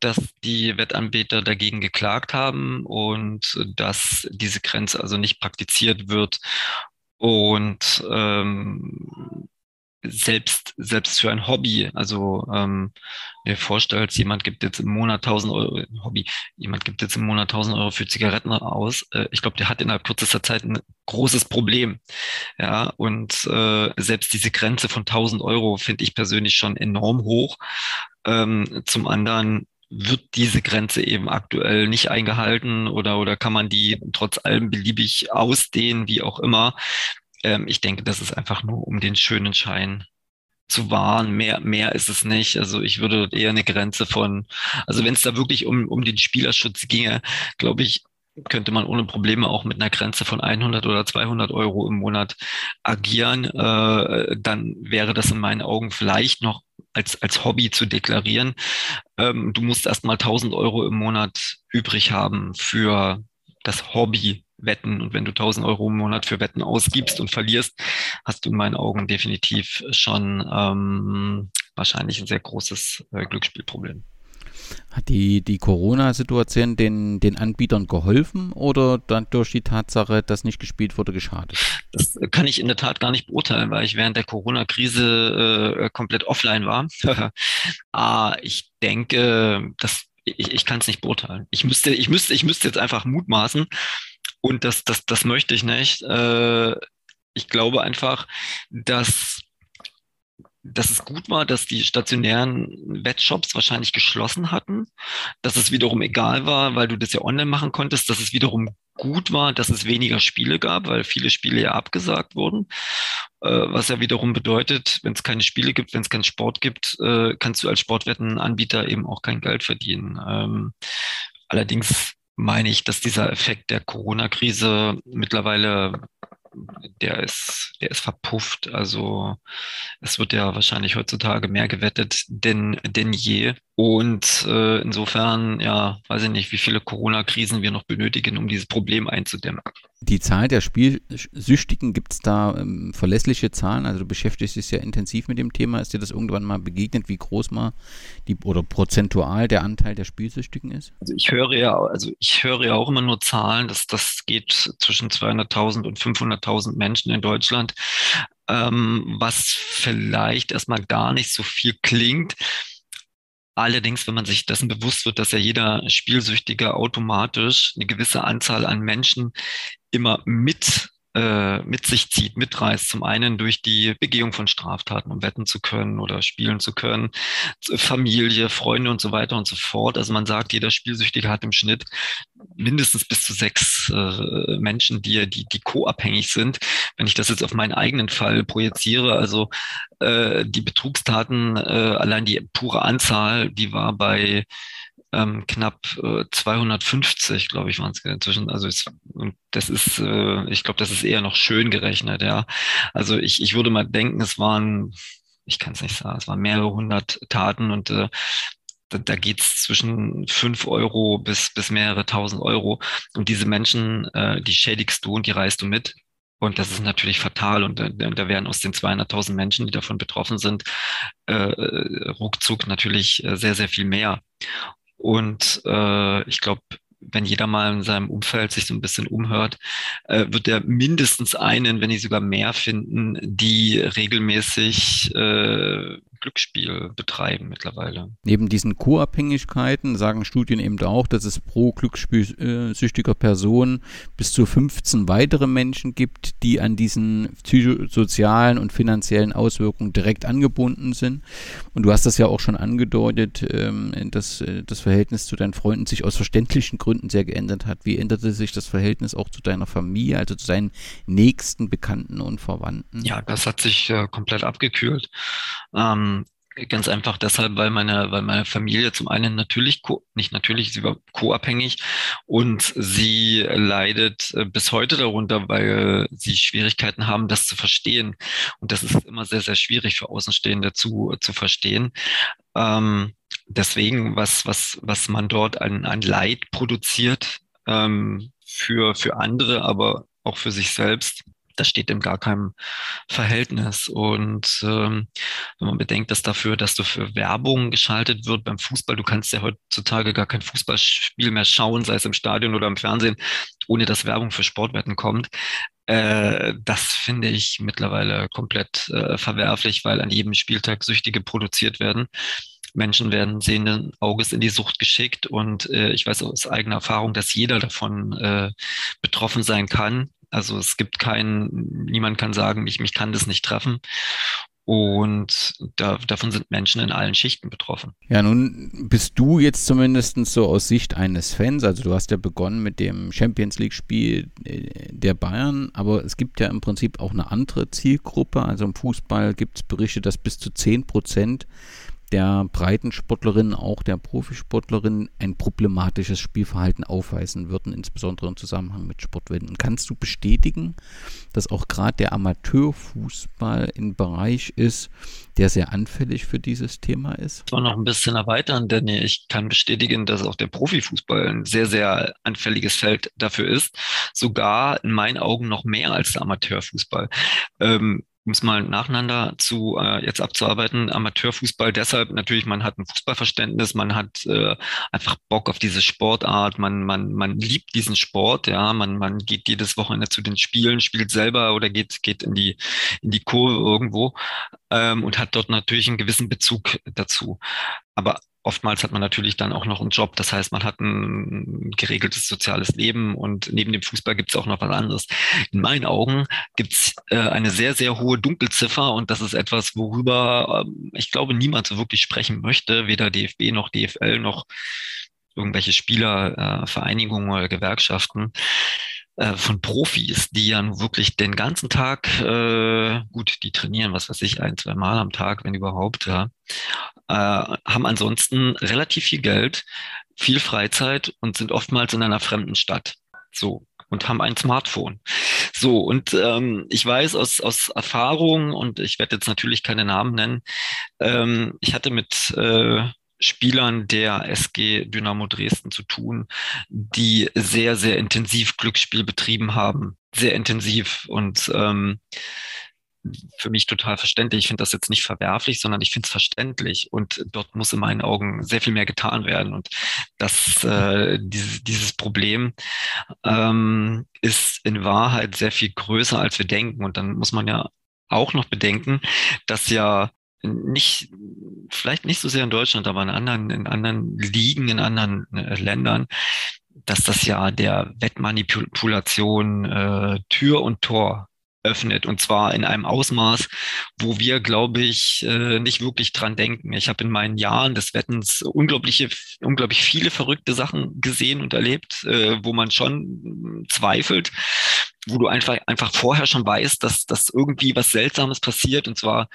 C: dass die Wettanbieter dagegen geklagt haben und dass diese Grenze also nicht praktiziert wird. Und ähm, selbst, selbst für ein Hobby, also ähm, mir vorstellt, jemand gibt jetzt im Monat 1000 Euro, Hobby, jemand gibt jetzt im Monat 1000 Euro für Zigaretten aus, äh, ich glaube, der hat innerhalb kürzester Zeit ein großes Problem. Ja, und äh, selbst diese Grenze von 1000 Euro finde ich persönlich schon enorm hoch. Ähm, zum anderen wird diese Grenze eben aktuell nicht eingehalten oder, oder kann man die trotz allem beliebig ausdehnen, wie auch immer. Ähm, ich denke, das ist einfach nur um den schönen Schein zu wahren. Mehr, mehr ist es nicht. Also ich würde eher eine Grenze von, also wenn es da wirklich um, um den Spielerschutz ginge, glaube ich, könnte man ohne Probleme auch mit einer Grenze von 100 oder 200 Euro im Monat agieren. Äh, dann wäre das in meinen Augen vielleicht noch als, als Hobby zu deklarieren. Ähm, du musst erstmal 1000 Euro im Monat übrig haben für das Hobby Wetten. Und wenn du 1000 Euro im Monat für Wetten ausgibst und verlierst, hast du in meinen Augen definitiv schon ähm, wahrscheinlich ein sehr großes äh, Glücksspielproblem.
B: Hat die, die Corona-Situation den, den Anbietern geholfen oder dann durch die Tatsache, dass nicht gespielt wurde, geschadet?
C: Das kann ich in der Tat gar nicht beurteilen, weil ich während der Corona-Krise äh, komplett offline war. ah, ich denke, dass ich, ich kann es nicht beurteilen. Ich müsste, ich müsste, ich müsste jetzt einfach mutmaßen und das, das, das möchte ich nicht. Äh, ich glaube einfach, dass dass es gut war, dass die stationären Wettshops wahrscheinlich geschlossen hatten, dass es wiederum egal war, weil du das ja online machen konntest, dass es wiederum gut war, dass es weniger Spiele gab, weil viele Spiele ja abgesagt wurden, äh, was ja wiederum bedeutet, wenn es keine Spiele gibt, wenn es keinen Sport gibt, äh, kannst du als Sportwettenanbieter eben auch kein Geld verdienen. Ähm, allerdings meine ich, dass dieser Effekt der Corona-Krise mittlerweile der ist, der ist verpufft. Also es wird ja wahrscheinlich heutzutage mehr gewettet denn, denn je. Und äh, insofern, ja, weiß ich nicht, wie viele Corona-Krisen wir noch benötigen, um dieses Problem einzudämmen.
B: Die Zahl der Spielsüchtigen, gibt es da ähm, verlässliche Zahlen? Also du beschäftigst dich sehr intensiv mit dem Thema. Ist dir das irgendwann mal begegnet, wie groß mal die oder prozentual der Anteil der Spielsüchtigen ist?
C: Also ich höre ja, also ich höre ja auch immer nur Zahlen, dass das geht zwischen 200.000 und 500.000 Menschen in Deutschland, ähm, was vielleicht erstmal gar nicht so viel klingt. Allerdings, wenn man sich dessen bewusst wird, dass ja jeder Spielsüchtige automatisch eine gewisse Anzahl an Menschen immer mit äh, mit sich zieht, mitreißt. Zum einen durch die Begehung von Straftaten, um wetten zu können oder spielen zu können, Familie, Freunde und so weiter und so fort. Also man sagt, jeder Spielsüchtige hat im Schnitt mindestens bis zu sechs äh, Menschen, die, die, die co-abhängig sind. Wenn ich das jetzt auf meinen eigenen Fall projiziere, also äh, die Betrugstaten, äh, allein die pure Anzahl, die war bei ähm, knapp äh, 250, glaube ich, waren es inzwischen. Also und das ist, äh, ich glaube, das ist eher noch schön gerechnet, ja. Also ich, ich würde mal denken, es waren, ich kann es nicht sagen, es waren mehrere hundert Taten und äh, da, da geht es zwischen fünf Euro bis, bis mehrere tausend Euro. Und diese Menschen, äh, die schädigst du und die reißt du mit. Und das ist natürlich fatal. Und äh, da werden aus den 200.000 Menschen, die davon betroffen sind, äh, äh ruckzuck natürlich äh, sehr, sehr viel mehr. Und äh, ich glaube, wenn jeder mal in seinem Umfeld sich so ein bisschen umhört, äh, wird er mindestens einen, wenn nicht sogar mehr finden, die regelmäßig äh, Glücksspiel betreiben mittlerweile.
B: Neben diesen Co-Abhängigkeiten sagen Studien eben auch, dass es pro glücksspielsüchtiger Person bis zu 15 weitere Menschen gibt, die an diesen psychosozialen und finanziellen Auswirkungen direkt angebunden sind. Und du hast das ja auch schon angedeutet, ähm, dass äh, das Verhältnis zu deinen Freunden sich aus verständlichen Gründen sehr geändert hat. Wie änderte sich das Verhältnis auch zu deiner Familie, also zu deinen nächsten Bekannten und Verwandten?
C: Ja, das hat sich äh, komplett abgekühlt. Ähm, Ganz einfach deshalb, weil meine, weil meine Familie zum einen natürlich, nicht natürlich, sie war co-abhängig und sie leidet äh, bis heute darunter, weil sie Schwierigkeiten haben, das zu verstehen. Und das ist immer sehr, sehr schwierig für Außenstehende zu, zu verstehen. Ähm, deswegen, was, was, was man dort an, an Leid produziert ähm, für, für andere, aber auch für sich selbst, das steht in gar keinem Verhältnis. Und ähm, wenn man bedenkt, dass dafür, dass du für Werbung geschaltet wird beim Fußball, du kannst ja heutzutage gar kein Fußballspiel mehr schauen, sei es im Stadion oder im Fernsehen, ohne dass Werbung für Sportwetten kommt. Äh, das finde ich mittlerweile komplett äh, verwerflich, weil an jedem Spieltag Süchtige produziert werden. Menschen werden sehenden Auges in die Sucht geschickt und äh, ich weiß aus eigener Erfahrung, dass jeder davon äh, betroffen sein kann. Also es gibt keinen, niemand kann sagen, ich, mich kann das nicht treffen. Und da, davon sind Menschen in allen Schichten betroffen.
B: Ja, nun bist du jetzt zumindest so aus Sicht eines Fans, also du hast ja begonnen mit dem Champions League-Spiel äh, der Bayern, aber es gibt ja im Prinzip auch eine andere Zielgruppe. Also im Fußball gibt es Berichte, dass bis zu 10 Prozent der Breitensportlerinnen, auch der Profisportlerinnen ein problematisches Spielverhalten aufweisen würden, insbesondere im Zusammenhang mit Sportwetten. Kannst du bestätigen, dass auch gerade der Amateurfußball ein Bereich ist, der sehr anfällig für dieses Thema ist?
C: Ich noch ein bisschen erweitern, denn ich kann bestätigen, dass auch der Profifußball ein sehr, sehr anfälliges Feld dafür ist. Sogar in meinen Augen noch mehr als der Amateurfußball. Ähm, um es mal nacheinander zu äh, jetzt abzuarbeiten, Amateurfußball deshalb natürlich, man hat ein Fußballverständnis, man hat äh, einfach Bock auf diese Sportart, man, man, man liebt diesen Sport, ja, man, man geht jedes Wochenende zu den Spielen, spielt selber oder geht, geht in die, in die Kurve irgendwo ähm, und hat dort natürlich einen gewissen Bezug dazu. Aber oftmals hat man natürlich dann auch noch einen Job. Das heißt, man hat ein geregeltes soziales Leben und neben dem Fußball gibt es auch noch was anderes. In meinen Augen gibt es äh, eine sehr, sehr hohe Dunkelziffer und das ist etwas, worüber äh, ich glaube, niemand so wirklich sprechen möchte, weder DFB noch DFL noch irgendwelche Spielervereinigungen äh, oder Gewerkschaften äh, von Profis, die ja nun wirklich den ganzen Tag, äh, gut, die trainieren, was weiß ich, ein, zwei Mal am Tag, wenn überhaupt, ja, äh, haben ansonsten relativ viel Geld, viel Freizeit und sind oftmals in einer fremden Stadt. So, und haben ein Smartphone. So, und ähm, ich weiß aus, aus Erfahrung, und ich werde jetzt natürlich keine Namen nennen, ähm, ich hatte mit äh, Spielern der SG Dynamo Dresden zu tun, die sehr, sehr intensiv Glücksspiel betrieben haben. Sehr intensiv und ähm, für mich total verständlich. Ich finde das jetzt nicht verwerflich, sondern ich finde es verständlich. Und dort muss in meinen Augen sehr viel mehr getan werden. Und das, äh, dieses, dieses Problem ähm, ist in Wahrheit sehr viel größer, als wir denken. Und dann muss man ja auch noch bedenken, dass ja nicht vielleicht nicht so sehr in Deutschland, aber in anderen, in anderen Ligen, in anderen äh, Ländern, dass das ja der Wettmanipulation äh, Tür und Tor öffnet und zwar in einem Ausmaß, wo wir, glaube ich, äh, nicht wirklich dran denken. Ich habe in meinen Jahren des Wettens unglaubliche, unglaublich viele verrückte Sachen gesehen und erlebt, äh, wo man schon zweifelt, wo du einfach einfach vorher schon weißt, dass dass irgendwie was Seltsames passiert und zwar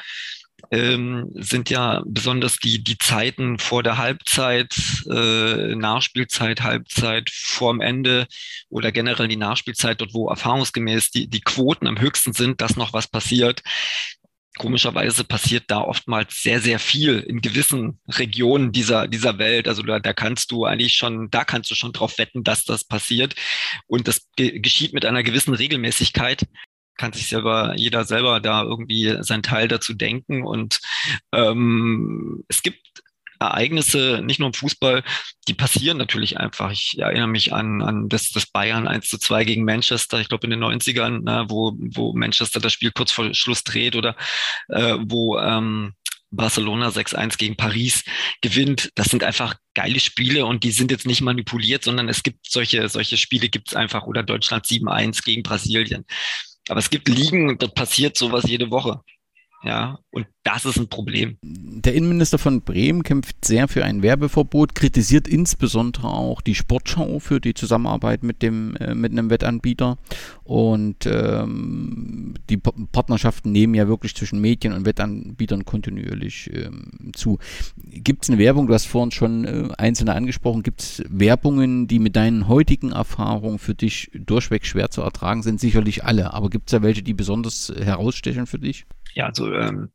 C: ähm, sind ja besonders die, die Zeiten vor der Halbzeit, äh, Nachspielzeit, Halbzeit, vorm Ende oder generell die Nachspielzeit, dort wo erfahrungsgemäß die, die Quoten am höchsten sind, dass noch was passiert. Komischerweise passiert da oftmals sehr, sehr viel in gewissen Regionen dieser, dieser Welt. Also da, da kannst du eigentlich schon, da kannst du schon drauf wetten, dass das passiert. Und das geschieht mit einer gewissen Regelmäßigkeit kann sich selber, jeder selber da irgendwie sein Teil dazu denken. Und ähm, es gibt Ereignisse, nicht nur im Fußball, die passieren natürlich einfach. Ich erinnere mich an, an das, das Bayern 1 zu 2 gegen Manchester, ich glaube in den 90ern, ne, wo, wo Manchester das Spiel kurz vor Schluss dreht oder äh, wo ähm, Barcelona 6-1 gegen Paris gewinnt. Das sind einfach geile Spiele und die sind jetzt nicht manipuliert, sondern es gibt solche, solche Spiele gibt es einfach oder Deutschland 7-1 gegen Brasilien. Aber es gibt Ligen, da passiert sowas jede Woche. Ja, und das ist ein Problem.
B: Der Innenminister von Bremen kämpft sehr für ein Werbeverbot, kritisiert insbesondere auch die Sportschau für die Zusammenarbeit mit dem äh, mit einem Wettanbieter. Und ähm, die pa Partnerschaften nehmen ja wirklich zwischen Medien und Wettanbietern kontinuierlich ähm, zu. Gibt es eine Werbung? Du hast vorhin schon äh, einzelne angesprochen. Gibt es Werbungen, die mit deinen heutigen Erfahrungen für dich durchweg schwer zu ertragen sind? Sicherlich alle, aber gibt es da welche, die besonders herausstechen für dich?
C: Ja, also ähm,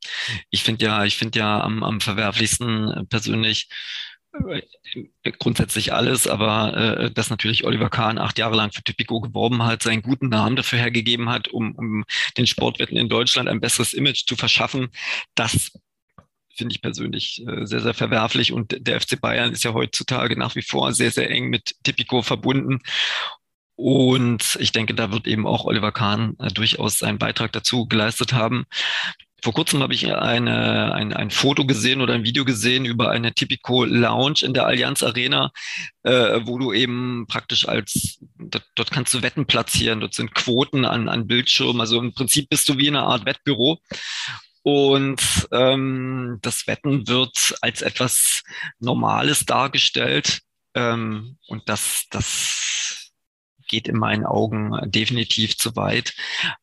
C: ich finde ja, ich finde ja am, am verwerflichsten persönlich äh, grundsätzlich alles, aber äh, dass natürlich Oliver Kahn acht Jahre lang für Typico geworben hat, seinen guten Namen dafür hergegeben hat, um, um den Sportwetten in Deutschland ein besseres Image zu verschaffen, das finde ich persönlich äh, sehr, sehr verwerflich. Und der FC Bayern ist ja heutzutage nach wie vor sehr, sehr eng mit Tipico verbunden. Und ich denke, da wird eben auch Oliver Kahn äh, durchaus seinen Beitrag dazu geleistet haben. Vor kurzem habe ich eine, ein, ein Foto gesehen oder ein Video gesehen über eine Typico Lounge in der Allianz Arena, äh, wo du eben praktisch als, dort, dort kannst du Wetten platzieren, dort sind Quoten an, an Bildschirmen. Also im Prinzip bist du wie eine Art Wettbüro. Und ähm, das Wetten wird als etwas Normales dargestellt. Ähm, und das, das geht in meinen Augen definitiv zu weit,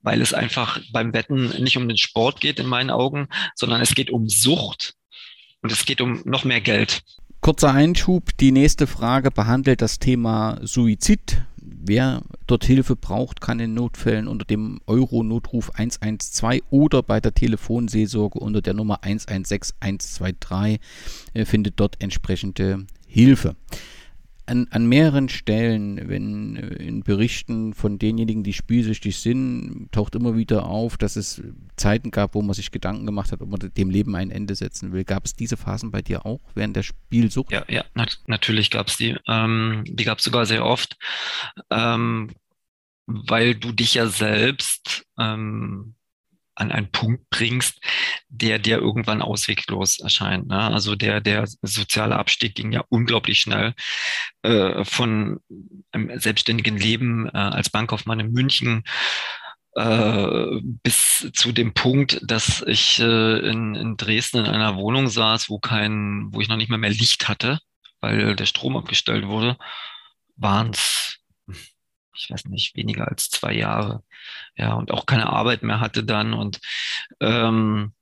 C: weil es einfach beim Wetten nicht um den Sport geht in meinen Augen, sondern es geht um Sucht und es geht um noch mehr Geld.
B: Kurzer Einschub, die nächste Frage behandelt das Thema Suizid. Wer dort Hilfe braucht, kann in Notfällen unter dem Euro-Notruf 112 oder bei der Telefonseelsorge unter der Nummer 116123 äh, findet dort entsprechende Hilfe an, an mehreren Stellen, wenn äh, in Berichten von denjenigen, die spielsüchtig sind, taucht immer wieder auf, dass es Zeiten gab, wo man sich Gedanken gemacht hat, ob man dem Leben ein Ende setzen will. Gab es diese Phasen bei dir auch während der Spielsucht?
C: Ja, ja, nat natürlich gab es die. Ähm, die gab es sogar sehr oft, ähm, weil du dich ja selbst ähm, an einen Punkt bringst, der dir irgendwann ausweglos erscheint. Ne? Also der, der soziale Abstieg ging ja unglaublich schnell äh, von einem selbstständigen Leben äh, als Bankkaufmann in München äh, bis zu dem Punkt, dass ich äh, in, in Dresden in einer Wohnung saß, wo kein, wo ich noch nicht mal mehr Licht hatte, weil der Strom abgestellt wurde, waren es ich weiß nicht, weniger als zwei Jahre. Ja, und auch keine Arbeit mehr hatte dann und ähm,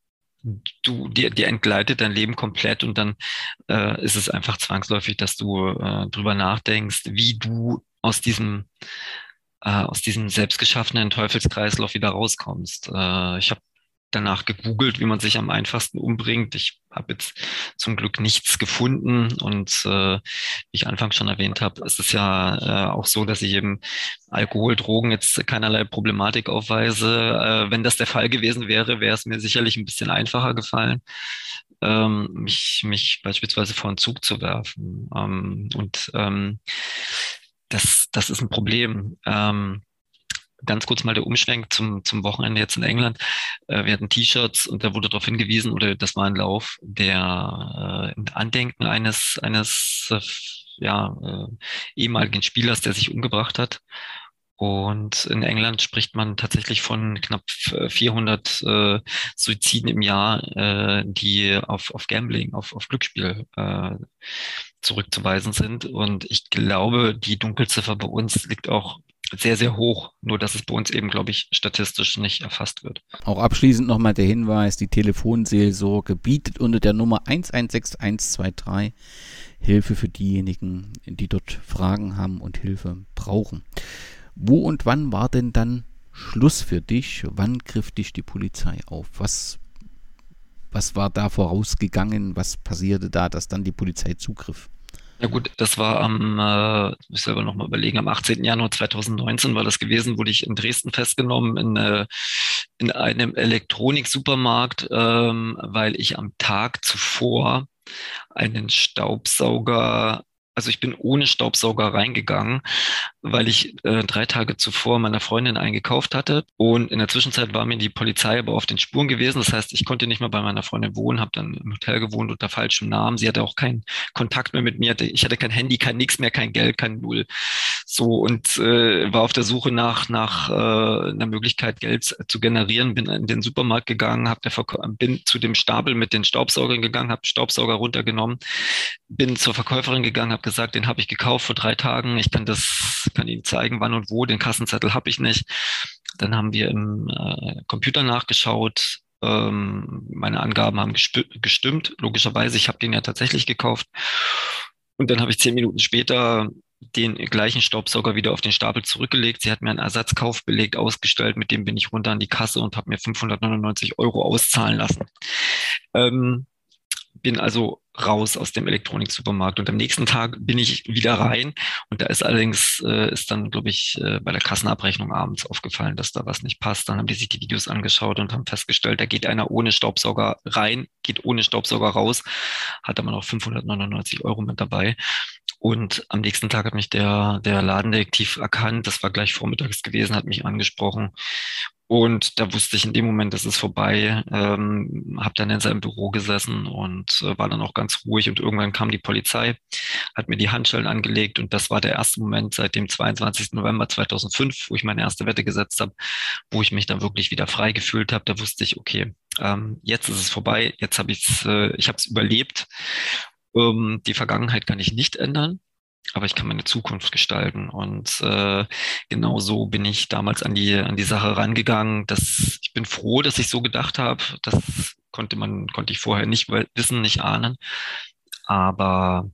C: du, dir, dir entgleitet dein Leben komplett und dann äh, ist es einfach zwangsläufig, dass du äh, drüber nachdenkst, wie du aus diesem äh, aus diesem selbstgeschaffenen Teufelskreislauf wieder rauskommst. Äh, ich habe danach gegoogelt, wie man sich am einfachsten umbringt. Ich habe jetzt zum Glück nichts gefunden und äh, wie ich anfangs schon erwähnt habe, ist es ja äh, auch so, dass ich eben Alkohol, Drogen jetzt keinerlei Problematik aufweise. Äh, wenn das der Fall gewesen wäre, wäre es mir sicherlich ein bisschen einfacher gefallen, ähm, mich, mich beispielsweise vor einen Zug zu werfen. Ähm, und ähm, das, das ist ein Problem. Ähm, ganz kurz mal der Umschwenk zum, zum Wochenende jetzt in England. Äh, wir hatten T-Shirts und da wurde darauf hingewiesen, oder das war ein Lauf, der äh, Andenken eines, eines äh, ja, äh, ehemaligen Spielers, der sich umgebracht hat. Und in England spricht man tatsächlich von knapp 400 äh, Suiziden im Jahr, äh, die auf, auf Gambling, auf, auf Glücksspiel äh, zurückzuweisen sind. Und ich glaube, die Dunkelziffer bei uns liegt auch sehr, sehr hoch, nur dass es bei uns eben, glaube ich, statistisch nicht erfasst wird.
B: Auch abschließend nochmal der Hinweis, die Telefonseelsorge bietet unter der Nummer 116123 Hilfe für diejenigen, die dort Fragen haben und Hilfe brauchen. Wo und wann war denn dann Schluss für dich? Wann griff dich die Polizei auf? Was, was war da vorausgegangen? Was passierte da, dass dann die Polizei zugriff?
C: Ja gut, das war am, äh, ich selber nochmal überlegen, am 18. Januar 2019 war das gewesen, wurde ich in Dresden festgenommen in, äh, in einem Elektroniksupermarkt, ähm, weil ich am Tag zuvor einen Staubsauger also ich bin ohne Staubsauger reingegangen, weil ich äh, drei Tage zuvor meiner Freundin eingekauft hatte. Und in der Zwischenzeit war mir die Polizei aber auf den Spuren gewesen. Das heißt, ich konnte nicht mehr bei meiner Freundin wohnen, habe dann im Hotel gewohnt unter falschem Namen. Sie hatte auch keinen Kontakt mehr mit mir. Ich hatte kein Handy, kein nix mehr, kein Geld, kein Null. So und äh, war auf der Suche nach nach äh, einer Möglichkeit, Geld zu generieren. Bin in den Supermarkt gegangen, der bin zu dem Stapel mit den Staubsaugern gegangen, habe Staubsauger runtergenommen, bin zur Verkäuferin gegangen, habe gesagt, den habe ich gekauft vor drei Tagen. Ich kann das, kann Ihnen zeigen, wann und wo. Den Kassenzettel habe ich nicht. Dann haben wir im äh, Computer nachgeschaut. Ähm, meine Angaben haben gestimmt. Logischerweise, ich habe den ja tatsächlich gekauft. Und dann habe ich zehn Minuten später den gleichen Staubsauger wieder auf den Stapel zurückgelegt. Sie hat mir einen Ersatzkauf belegt, ausgestellt. Mit dem bin ich runter an die Kasse und habe mir 599 Euro auszahlen lassen. Ähm, bin also raus aus dem Elektroniksupermarkt und am nächsten Tag bin ich wieder rein und da ist allerdings äh, ist dann glaube ich äh, bei der Kassenabrechnung abends aufgefallen, dass da was nicht passt. Dann haben die sich die Videos angeschaut und haben festgestellt, da geht einer ohne Staubsauger rein, geht ohne Staubsauger raus, hat aber noch 599 Euro mit dabei. Und am nächsten Tag hat mich der, der Ladendetektiv erkannt, das war gleich vormittags gewesen, hat mich angesprochen und da wusste ich in dem Moment, das ist vorbei, ähm, habe dann in seinem Büro gesessen und äh, war dann auch ganz ruhig. Und irgendwann kam die Polizei, hat mir die Handschellen angelegt und das war der erste Moment seit dem 22. November 2005, wo ich meine erste Wette gesetzt habe, wo ich mich dann wirklich wieder frei gefühlt habe. Da wusste ich, okay, ähm, jetzt ist es vorbei, jetzt habe ich es, äh, ich habe es überlebt. Ähm, die Vergangenheit kann ich nicht ändern aber ich kann meine Zukunft gestalten. Und äh, genau so bin ich damals an die, an die Sache rangegangen. Dass, ich bin froh, dass ich so gedacht habe. Das konnte man, konnte ich vorher nicht wissen, nicht ahnen. Aber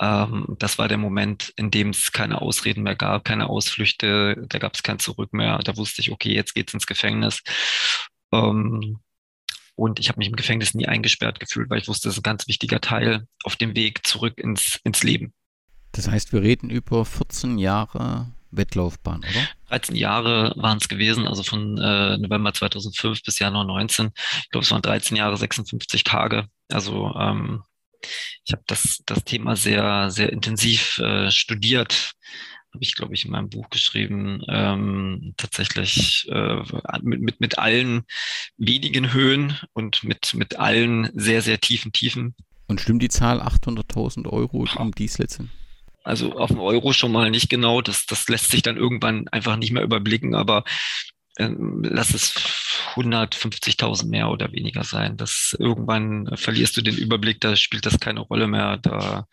C: ähm, das war der Moment, in dem es keine Ausreden mehr gab, keine Ausflüchte, da gab es kein Zurück mehr. Da wusste ich, okay, jetzt geht's ins Gefängnis. Ähm, und ich habe mich im Gefängnis nie eingesperrt gefühlt, weil ich wusste, das ist ein ganz wichtiger Teil auf dem Weg zurück ins, ins Leben.
B: Das heißt, wir reden über 14 Jahre Wettlaufbahn, oder?
C: 13 Jahre waren es gewesen, also von äh, November 2005 bis Januar 19. Ich glaube, es waren 13 Jahre, 56 Tage. Also ähm, ich habe das, das Thema sehr, sehr intensiv äh, studiert. Habe ich, glaube ich, in meinem Buch geschrieben. Ähm, tatsächlich äh, mit, mit, mit allen wenigen Höhen und mit, mit allen sehr, sehr tiefen Tiefen.
B: Und stimmt die Zahl 800.000 Euro um dies letzte?
C: Also auf dem Euro schon mal nicht genau. Das, das lässt sich dann irgendwann einfach nicht mehr überblicken, aber ähm, lass es 150.000 mehr oder weniger sein. Das irgendwann verlierst du den Überblick, da spielt das keine Rolle mehr. Da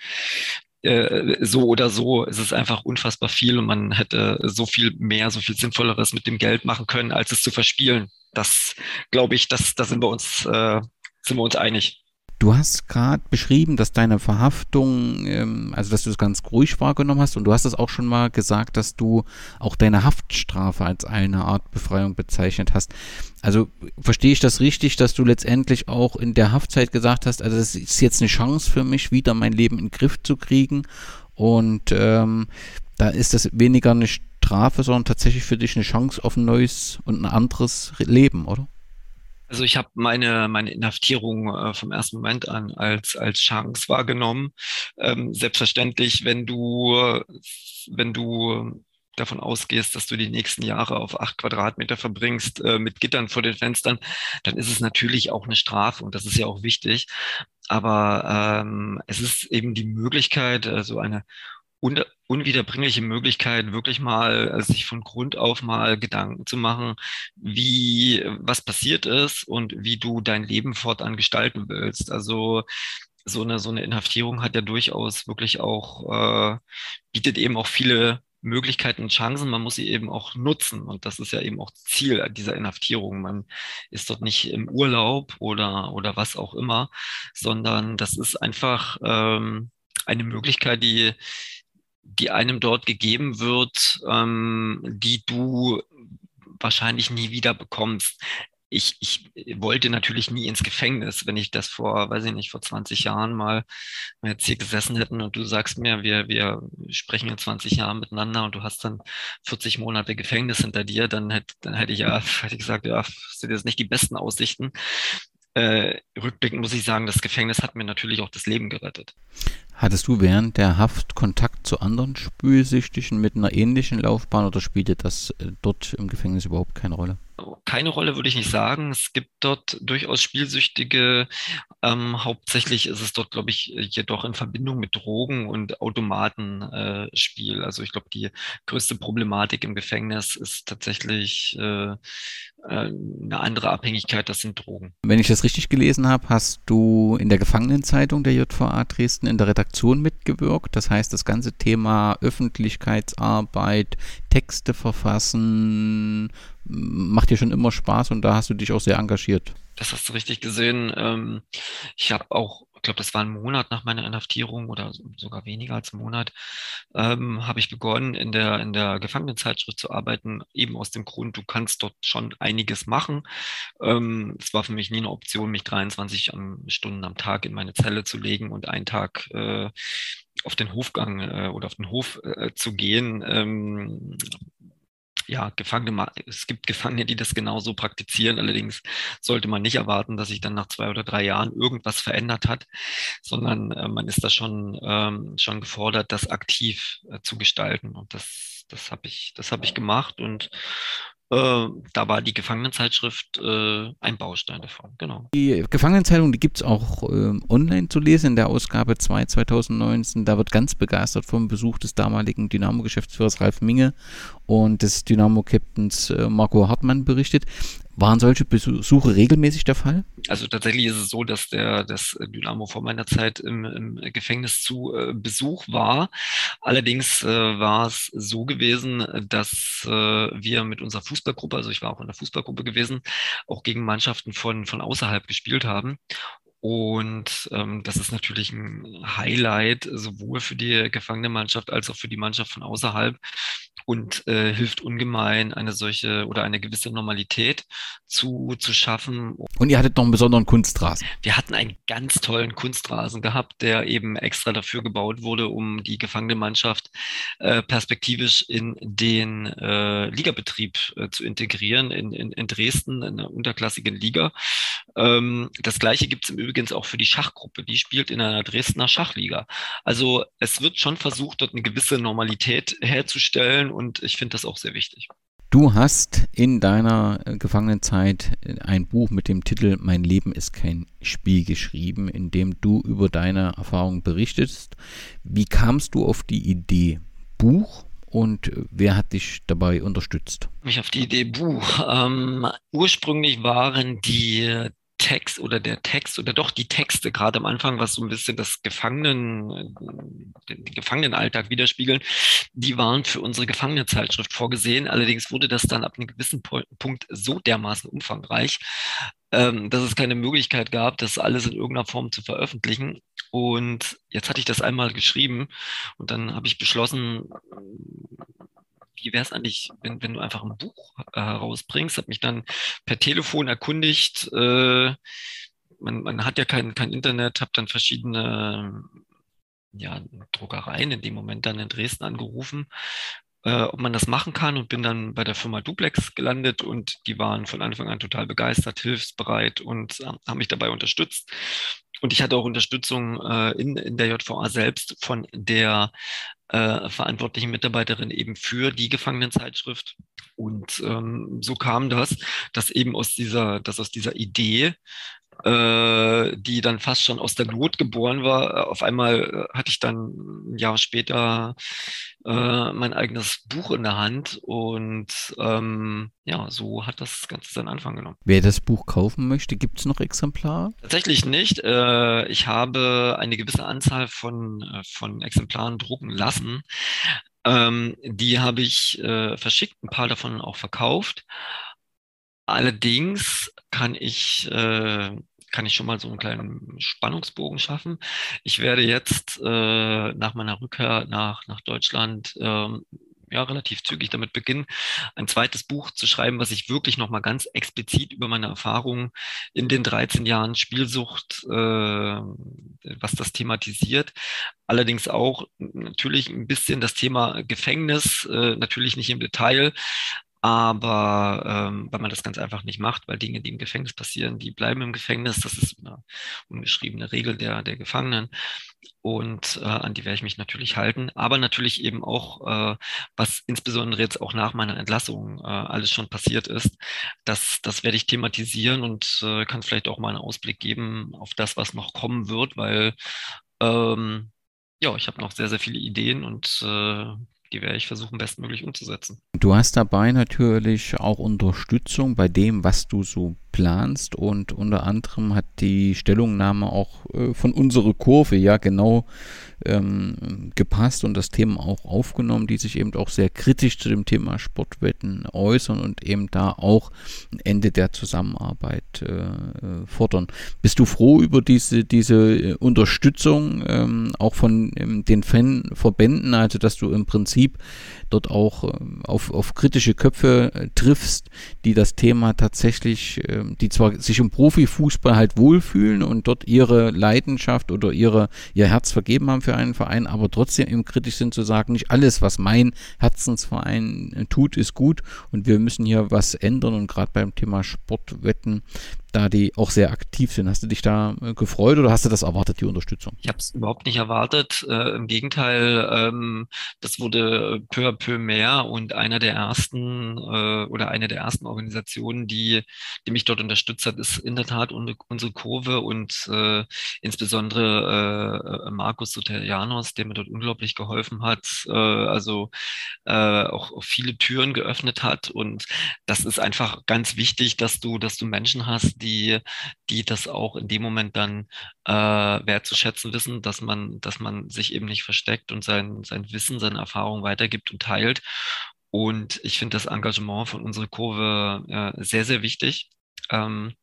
C: so oder so ist es einfach unfassbar viel und man hätte so viel mehr, so viel Sinnvolleres mit dem Geld machen können, als es zu verspielen. Das glaube ich, das, da sind wir uns, äh, sind wir uns einig.
B: Du hast gerade beschrieben, dass deine Verhaftung, ähm, also dass du es ganz ruhig wahrgenommen hast und du hast es auch schon mal gesagt, dass du auch deine Haftstrafe als eine Art Befreiung bezeichnet hast. Also verstehe ich das richtig, dass du letztendlich auch in der Haftzeit gesagt hast, also es ist jetzt eine Chance für mich, wieder mein Leben in den Griff zu kriegen und ähm, da ist das weniger eine Strafe, sondern tatsächlich für dich eine Chance auf ein neues und ein anderes Leben, oder?
C: Also ich habe meine, meine Inhaftierung äh, vom ersten Moment an als, als Chance wahrgenommen. Ähm, selbstverständlich, wenn du, wenn du davon ausgehst, dass du die nächsten Jahre auf acht Quadratmeter verbringst äh, mit Gittern vor den Fenstern, dann ist es natürlich auch eine Strafe und das ist ja auch wichtig. Aber ähm, es ist eben die Möglichkeit, so eine un unwiederbringliche Möglichkeit, wirklich mal also sich von Grund auf mal Gedanken zu machen, wie was passiert ist und wie du dein Leben fortan gestalten willst. Also so eine so eine Inhaftierung hat ja durchaus wirklich auch äh, bietet eben auch viele Möglichkeiten und Chancen, man muss sie eben auch nutzen. Und das ist ja eben auch Ziel dieser Inhaftierung. Man ist dort nicht im Urlaub oder, oder was auch immer, sondern das ist einfach ähm, eine Möglichkeit, die, die einem dort gegeben wird, ähm, die du wahrscheinlich nie wieder bekommst ich, ich wollte natürlich nie ins Gefängnis, wenn ich das vor, weiß ich nicht, vor 20 Jahren mal jetzt hier gesessen hätten und du sagst mir, wir, wir sprechen in 20 Jahren miteinander und du hast dann 40 Monate Gefängnis hinter dir, dann hätte, dann hätte ich ja, hätte gesagt, ja, sind jetzt nicht die besten Aussichten. Äh, rückblickend muss ich sagen, das Gefängnis hat mir natürlich auch das Leben gerettet.
B: Hattest du während der Haft Kontakt zu anderen Spülsüchtigen mit einer ähnlichen Laufbahn oder spielte das äh, dort im Gefängnis überhaupt keine Rolle?
C: Keine Rolle, würde ich nicht sagen. Es gibt dort durchaus Spielsüchtige. Ähm, hauptsächlich ist es dort, glaube ich, jedoch in Verbindung mit Drogen und Automatenspiel. Äh, also ich glaube, die größte Problematik im Gefängnis ist tatsächlich äh, äh, eine andere Abhängigkeit, das sind Drogen.
B: Wenn ich das richtig gelesen habe, hast du in der Gefangenenzeitung der JVA Dresden in der Redaktion mitgewirkt. Das heißt, das ganze Thema Öffentlichkeitsarbeit, Texte verfassen, macht dir schon immer Spaß und da hast du dich auch sehr engagiert.
C: Das hast du richtig gesehen. Ähm, ich habe auch, ich glaube, das war ein Monat nach meiner Inhaftierung oder sogar weniger als ein Monat, ähm, habe ich begonnen, in der, in der Gefangenenzeitschrift zu arbeiten, eben aus dem Grund, du kannst dort schon einiges machen. Ähm, es war für mich nie eine Option, mich 23 Stunden am Tag in meine Zelle zu legen und einen Tag äh, auf den Hofgang äh, oder auf den Hof äh, zu gehen. Ähm, ja, Gefangene, es gibt Gefangene, die das genauso praktizieren. Allerdings sollte man nicht erwarten, dass sich dann nach zwei oder drei Jahren irgendwas verändert hat, sondern äh, man ist da schon, ähm, schon gefordert, das aktiv äh, zu gestalten. Und das, das habe ich, das habe ich gemacht und da war die Gefangenenzeitschrift äh, ein Baustein davon, genau.
B: Die Gefangenenzeitung, die gibt es auch äh, online zu lesen in der Ausgabe 2 2019. Da wird ganz begeistert vom Besuch des damaligen Dynamo-Geschäftsführers Ralf Minge und des Dynamo-Captains äh, Marco Hartmann berichtet. Waren solche Besuche regelmäßig der Fall?
C: Also tatsächlich ist es so, dass der das Dynamo vor meiner Zeit im, im Gefängnis zu äh, Besuch war. Allerdings äh, war es so gewesen, dass äh, wir mit unserer Fußballgruppe, also ich war auch in der Fußballgruppe gewesen, auch gegen Mannschaften von, von außerhalb gespielt haben. Und ähm, das ist natürlich ein Highlight, sowohl für die gefangene Mannschaft als auch für die Mannschaft von außerhalb und äh, hilft ungemein, eine solche oder eine gewisse Normalität zu, zu schaffen.
B: Und ihr hattet noch einen besonderen Kunstrasen.
C: Wir hatten einen ganz tollen Kunstrasen gehabt, der eben extra dafür gebaut wurde, um die gefangene Mannschaft äh, perspektivisch in den äh, Ligabetrieb äh, zu integrieren, in, in, in Dresden, in einer unterklassigen Liga. Ähm, das gleiche gibt es im Übrigen auch für die Schachgruppe. Die spielt in einer Dresdner Schachliga. Also es wird schon versucht, dort eine gewisse Normalität herzustellen und ich finde das auch sehr wichtig.
B: Du hast in deiner äh, Gefangenenzeit äh, ein Buch mit dem Titel Mein Leben ist kein Spiel geschrieben, in dem du über deine Erfahrungen berichtest. Wie kamst du auf die Idee Buch und äh, wer hat dich dabei unterstützt?
C: Mich auf die Idee Buch. Ähm, ursprünglich waren die Text oder der Text oder doch die Texte, gerade am Anfang, was so ein bisschen das Gefangenen, den Gefangenenalltag widerspiegeln, die waren für unsere Gefangenenzeitschrift vorgesehen. Allerdings wurde das dann ab einem gewissen Punkt so dermaßen umfangreich, ähm, dass es keine Möglichkeit gab, das alles in irgendeiner Form zu veröffentlichen. Und jetzt hatte ich das einmal geschrieben und dann habe ich beschlossen, wie wäre es eigentlich, wenn, wenn du einfach ein Buch äh, herausbringst? Habe mich dann per Telefon erkundigt. Äh, man, man hat ja kein, kein Internet, habe dann verschiedene ja, Druckereien in dem Moment dann in Dresden angerufen, äh, ob man das machen kann und bin dann bei der Firma Duplex gelandet und die waren von Anfang an total begeistert, hilfsbereit und äh, haben mich dabei unterstützt. und ich hatte auch Unterstützung äh, in, in der JVA selbst von der äh, verantwortlichen Mitarbeiterin eben für die Gefangenenzeitschrift. Und ähm, so kam das, dass eben aus dieser, dass aus dieser Idee äh, die dann fast schon aus der Not geboren war. Auf einmal äh, hatte ich dann ein Jahr später äh, mein eigenes Buch in der Hand und ähm, ja, so hat das Ganze seinen Anfang genommen.
B: Wer das Buch kaufen möchte, gibt es noch Exemplare?
C: Tatsächlich nicht. Äh, ich habe eine gewisse Anzahl von, äh, von Exemplaren drucken lassen. Ähm, die habe ich äh, verschickt, ein paar davon auch verkauft. Allerdings kann ich, äh, kann ich schon mal so einen kleinen Spannungsbogen schaffen. Ich werde jetzt äh, nach meiner Rückkehr nach, nach Deutschland ähm, ja, relativ zügig damit beginnen, ein zweites Buch zu schreiben, was ich wirklich nochmal ganz explizit über meine Erfahrungen in den 13 Jahren Spielsucht, äh, was das thematisiert. Allerdings auch natürlich ein bisschen das Thema Gefängnis, äh, natürlich nicht im Detail, aber ähm, weil man das ganz einfach nicht macht, weil Dinge, die im Gefängnis passieren, die bleiben im Gefängnis. Das ist eine ungeschriebene Regel der, der Gefangenen. Und äh, an die werde ich mich natürlich halten. Aber natürlich eben auch, äh, was insbesondere jetzt auch nach meiner Entlassung äh, alles schon passiert ist, das, das werde ich thematisieren und äh, kann vielleicht auch mal einen Ausblick geben auf das, was noch kommen wird, weil ähm, ja, ich habe noch sehr, sehr viele Ideen und äh, die werde ich versuchen, bestmöglich umzusetzen.
B: Du hast dabei natürlich auch Unterstützung bei dem, was du so planst und unter anderem hat die Stellungnahme auch äh, von unserer Kurve ja genau ähm, gepasst und das Thema auch aufgenommen, die sich eben auch sehr kritisch zu dem Thema Sportwetten äußern und eben da auch ein Ende der Zusammenarbeit äh, äh fordern. Bist du froh über diese, diese äh, Unterstützung ähm, auch von ähm, den Fanverbänden, also dass du im Prinzip Prinzip dort auch ähm, auf, auf kritische Köpfe äh, triffst, die das Thema tatsächlich, äh, die zwar sich im Profifußball halt wohlfühlen und dort ihre Leidenschaft oder ihre, ihr Herz vergeben haben für einen Verein, aber trotzdem eben kritisch sind zu sagen, nicht alles, was mein Herzensverein äh, tut, ist gut und wir müssen hier was ändern und gerade beim Thema Sportwetten da die auch sehr aktiv sind. Hast du dich da äh, gefreut oder hast du das erwartet, die Unterstützung?
C: Ich habe es überhaupt nicht erwartet. Äh, Im Gegenteil, ähm, das wurde peu à peu mehr und einer der ersten äh, oder eine der ersten Organisationen, die, die mich dort unterstützt hat, ist in der Tat unsere Kurve und äh, insbesondere äh, Markus Soterianos, der mir dort unglaublich geholfen hat, äh, also äh, auch, auch viele Türen geöffnet hat. Und das ist einfach ganz wichtig, dass du, dass du Menschen hast, die, die das auch in dem Moment dann äh, wertzuschätzen wissen, dass man, dass man sich eben nicht versteckt und sein, sein Wissen, seine Erfahrungen weitergibt und teilt. Und ich finde das Engagement von unserer Kurve äh, sehr, sehr wichtig. Ähm,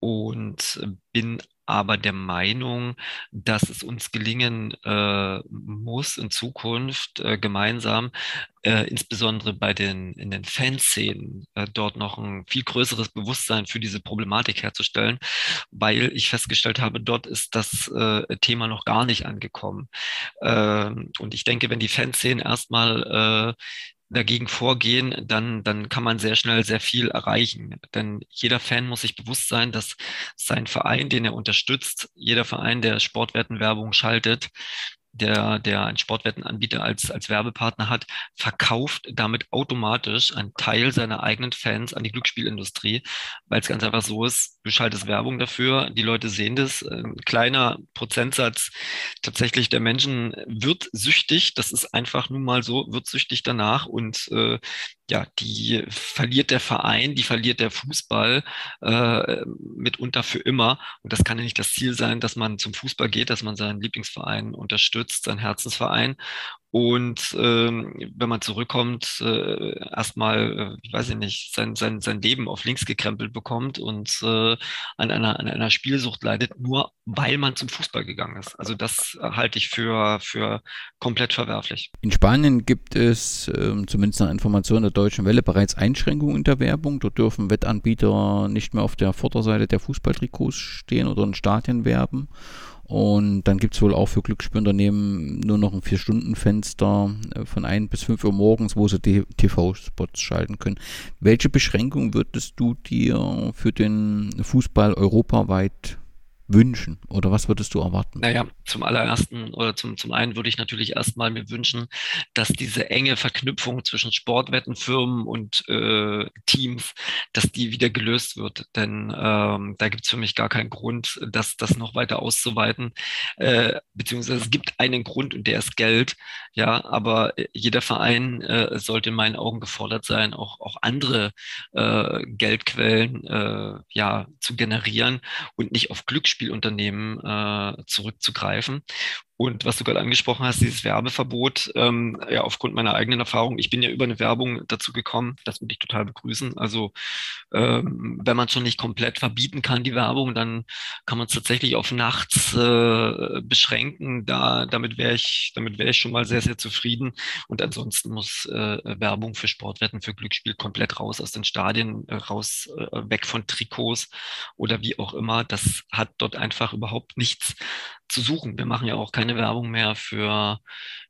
C: und bin aber der Meinung, dass es uns gelingen äh, muss in Zukunft äh, gemeinsam, äh, insbesondere bei den in den Fanszenen, äh, dort noch ein viel größeres Bewusstsein für diese Problematik herzustellen, weil ich festgestellt habe, dort ist das äh, Thema noch gar nicht angekommen. Ähm, und ich denke, wenn die Fanszenen erstmal äh, dagegen vorgehen, dann, dann kann man sehr schnell sehr viel erreichen. Denn jeder Fan muss sich bewusst sein, dass sein Verein, den er unterstützt, jeder Verein, der Sportwertenwerbung schaltet, der, der einen Sportwettenanbieter als, als Werbepartner hat, verkauft damit automatisch einen Teil seiner eigenen Fans an die Glücksspielindustrie, weil es ganz einfach so ist, du schaltest Werbung dafür, die Leute sehen das, ein kleiner Prozentsatz tatsächlich der Menschen wird süchtig, das ist einfach nun mal so, wird süchtig danach und äh, ja, die verliert der Verein, die verliert der Fußball äh, mitunter für immer. Und das kann ja nicht das Ziel sein, dass man zum Fußball geht, dass man seinen Lieblingsverein unterstützt, seinen Herzensverein und ähm, wenn man zurückkommt, äh, erstmal, äh, ich weiß ich nicht, sein, sein, sein Leben auf links gekrempelt bekommt und äh, an, einer, an einer Spielsucht leidet, nur weil man zum Fußball gegangen ist. Also das halte ich für, für komplett verwerflich.
B: In Spanien gibt es, äh, zumindest nach Informationen der Deutschen Welle, bereits Einschränkungen in der Werbung. Dort dürfen Wettanbieter nicht mehr auf der Vorderseite der Fußballtrikots stehen oder in Stadien werben. Und dann gibt es wohl auch für Glücksspielunternehmen nur noch ein Vier-Stunden-Fenster äh, von 1 bis 5 Uhr morgens, wo sie die TV-Spots schalten können. Welche Beschränkungen würdest du dir für den Fußball europaweit wünschen oder was würdest du erwarten?
C: Naja, zum allerersten oder zum, zum einen würde ich natürlich erstmal mir wünschen, dass diese enge Verknüpfung zwischen Sportwettenfirmen und äh, Teams, dass die wieder gelöst wird. Denn ähm, da gibt es für mich gar keinen Grund, das, das noch weiter auszuweiten. Äh, beziehungsweise es gibt einen Grund und der ist Geld. Ja, aber jeder Verein äh, sollte in meinen Augen gefordert sein, auch, auch andere äh, Geldquellen äh, ja, zu generieren und nicht auf Glücksspielunternehmen äh, zurückzugreifen. Und was du gerade angesprochen hast, dieses Werbeverbot, ähm, ja, aufgrund meiner eigenen Erfahrung, ich bin ja über eine Werbung dazu gekommen, das würde ich total begrüßen. Also ähm, wenn man schon nicht komplett verbieten kann, die Werbung, dann kann man es tatsächlich auf nachts äh, beschränken. Da, damit wäre ich, damit wäre ich schon mal sehr, sehr zufrieden. Und ansonsten muss äh, Werbung für Sportwetten, für Glücksspiel komplett raus aus den Stadien, äh, raus, äh, weg von Trikots oder wie auch immer. Das hat dort einfach überhaupt nichts zu suchen. Wir machen ja auch keine Werbung mehr für,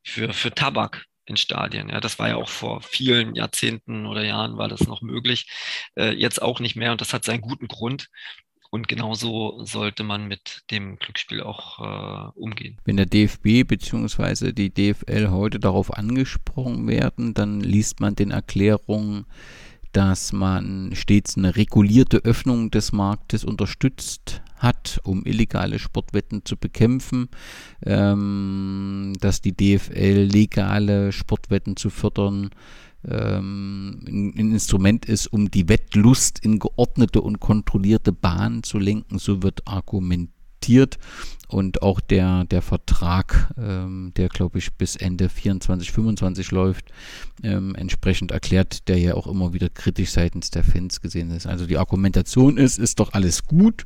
C: für, für Tabak in Stadien. Ja, das war ja auch vor vielen Jahrzehnten oder Jahren war das noch möglich. Äh, jetzt auch nicht mehr und das hat seinen guten Grund. Und genauso sollte man mit dem Glücksspiel auch äh, umgehen.
B: Wenn der DFB bzw. die DFL heute darauf angesprochen werden, dann liest man den Erklärungen, dass man stets eine regulierte Öffnung des Marktes unterstützt hat, um illegale Sportwetten zu bekämpfen, ähm, dass die DFL legale Sportwetten zu fördern ähm, ein, ein Instrument ist, um die Wettlust in geordnete und kontrollierte Bahnen zu lenken. So wird argumentiert akzeptiert und auch der, der Vertrag, ähm, der glaube ich bis Ende 24, 25 läuft, ähm, entsprechend erklärt, der ja auch immer wieder kritisch seitens der Fans gesehen ist. Also die Argumentation ist, ist doch alles gut,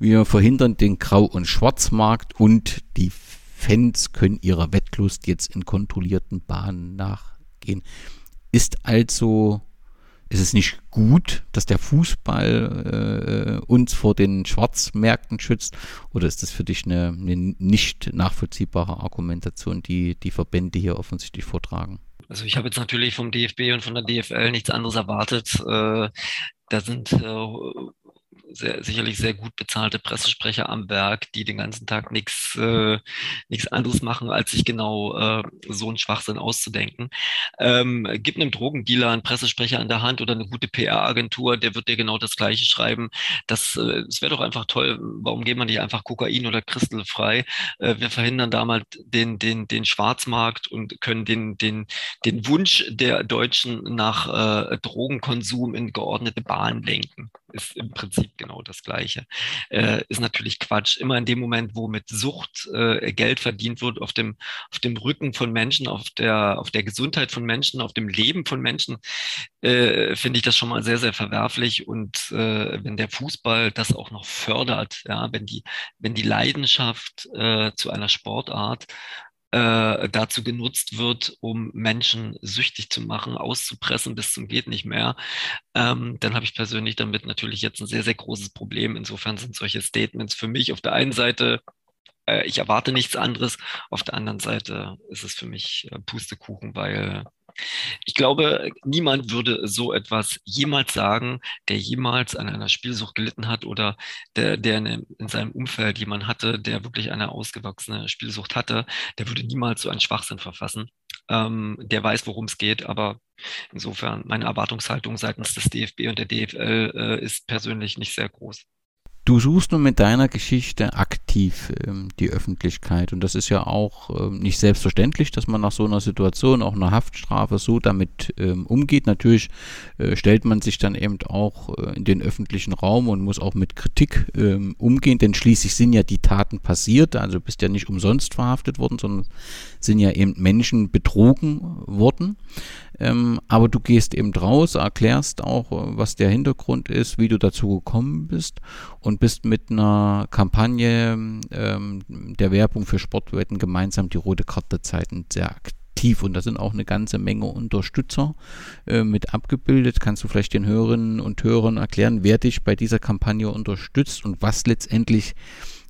B: wir verhindern den Grau- und Schwarzmarkt und die Fans können ihrer Wettlust jetzt in kontrollierten Bahnen nachgehen. Ist also ist es nicht gut, dass der Fußball äh, uns vor den Schwarzmärkten schützt? Oder ist das für dich eine, eine nicht nachvollziehbare Argumentation, die die Verbände hier offensichtlich vortragen?
C: Also ich habe jetzt natürlich vom DFB und von der DFL nichts anderes erwartet. Äh, da sind äh, sehr, sicherlich sehr gut bezahlte Pressesprecher am Werk, die den ganzen Tag nichts äh, nichts anderes machen, als sich genau äh, so einen Schwachsinn auszudenken. Ähm, gib einem Drogendealer einen Pressesprecher an der Hand oder eine gute PR-Agentur, der wird dir genau das Gleiche schreiben. Das, äh, das wäre doch einfach toll. Warum geht man nicht einfach Kokain oder Christel frei? Äh, wir verhindern da mal den, den, den Schwarzmarkt und können den, den, den Wunsch der Deutschen nach äh, Drogenkonsum in geordnete Bahnen lenken. Ist im Prinzip genau das Gleiche. Äh, ist natürlich Quatsch. Immer in dem Moment, wo mit Sucht äh, Geld verdient wird, auf dem, auf dem Rücken von Menschen, auf der, auf der Gesundheit von Menschen, auf dem Leben von Menschen, äh, finde ich das schon mal sehr, sehr verwerflich. Und äh, wenn der Fußball das auch noch fördert, ja, wenn die, wenn die Leidenschaft äh, zu einer Sportart äh, dazu genutzt wird, um Menschen süchtig zu machen, auszupressen bis zum geht nicht mehr, ähm, dann habe ich persönlich damit natürlich jetzt ein sehr, sehr großes Problem. Insofern sind solche Statements für mich auf der einen Seite äh, ich erwarte nichts anderes. Auf der anderen Seite ist es für mich äh, Pustekuchen, weil ich glaube, niemand würde so etwas jemals sagen, der jemals an einer Spielsucht gelitten hat oder der, der in, in seinem Umfeld jemanden hatte, der wirklich eine ausgewachsene Spielsucht hatte, der würde niemals so einen Schwachsinn verfassen. Ähm, der weiß, worum es geht, aber insofern meine Erwartungshaltung seitens des DFB und der DFL äh, ist persönlich nicht sehr groß.
B: Du suchst nun mit deiner Geschichte aktiv ähm, die Öffentlichkeit und das ist ja auch ähm, nicht selbstverständlich, dass man nach so einer Situation, auch einer Haftstrafe, so damit ähm, umgeht. Natürlich äh, stellt man sich dann eben auch äh, in den öffentlichen Raum und muss auch mit Kritik ähm, umgehen, denn schließlich sind ja die Taten passiert, also bist ja nicht umsonst verhaftet worden, sondern sind ja eben Menschen betrogen worden. Ähm, aber du gehst eben raus, erklärst auch, äh, was der Hintergrund ist, wie du dazu gekommen bist und bist mit einer Kampagne ähm, der Werbung für Sportwetten gemeinsam die rote Karte Zeiten sehr aktiv und da sind auch eine ganze Menge Unterstützer äh, mit abgebildet. Kannst du vielleicht den Hörerinnen und Hörern erklären, wer dich bei dieser Kampagne unterstützt und was letztendlich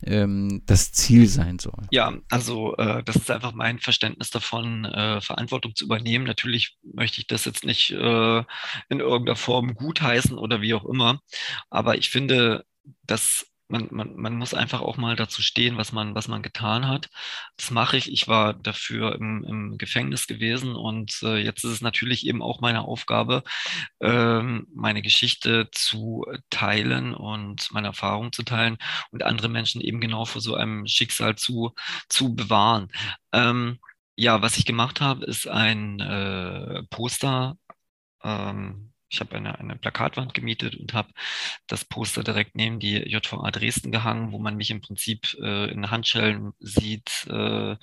B: ähm, das Ziel sein soll.
C: Ja, also äh, das ist einfach mein Verständnis davon, äh, Verantwortung zu übernehmen. Natürlich möchte ich das jetzt nicht äh, in irgendeiner Form gutheißen oder wie auch immer, aber ich finde, dass man, man, man muss einfach auch mal dazu stehen, was man, was man getan hat. Das mache ich. Ich war dafür im, im Gefängnis gewesen und äh, jetzt ist es natürlich eben auch meine Aufgabe, ähm, meine Geschichte zu teilen und meine Erfahrung zu teilen und andere Menschen eben genau vor so einem Schicksal zu, zu bewahren. Ähm, ja, was ich gemacht habe, ist ein äh, Poster ähm, ich habe eine, eine Plakatwand gemietet und habe das Poster direkt neben die JVA Dresden gehangen, wo man mich im Prinzip äh, in Handschellen sieht, äh,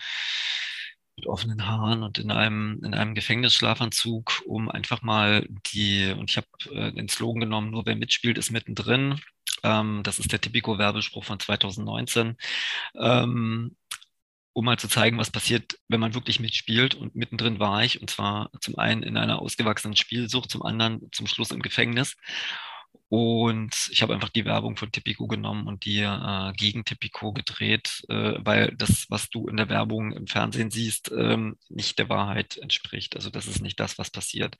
C: mit offenen Haaren und in einem, in einem Gefängnisschlafanzug, um einfach mal die, und ich habe äh, den Slogan genommen, nur wer mitspielt, ist mittendrin. Ähm, das ist der Typico-Werbespruch von 2019. Ähm, um mal zu zeigen, was passiert, wenn man wirklich mitspielt. Und mittendrin war ich, und zwar zum einen in einer ausgewachsenen Spielsucht, zum anderen zum Schluss im Gefängnis. Und ich habe einfach die Werbung von Tipico genommen und die äh, gegen Tipico gedreht, äh, weil das, was du in der Werbung im Fernsehen siehst, ähm, nicht der Wahrheit entspricht. Also das ist nicht das, was passiert.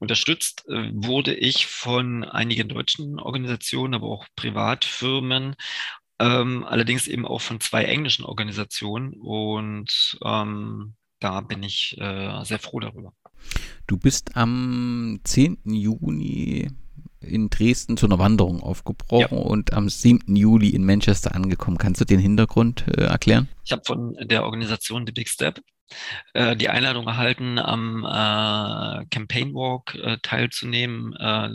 C: Unterstützt äh, wurde ich von einigen deutschen Organisationen, aber auch Privatfirmen ähm, allerdings eben auch von zwei englischen Organisationen und ähm, da bin ich äh, sehr froh darüber.
B: Du bist am 10. Juni in Dresden zu einer Wanderung aufgebrochen ja. und am 7. Juli in Manchester angekommen. Kannst du den Hintergrund äh, erklären?
C: Ich habe von der Organisation The Big Step äh, die Einladung erhalten, am äh, Campaign Walk äh, teilzunehmen, äh,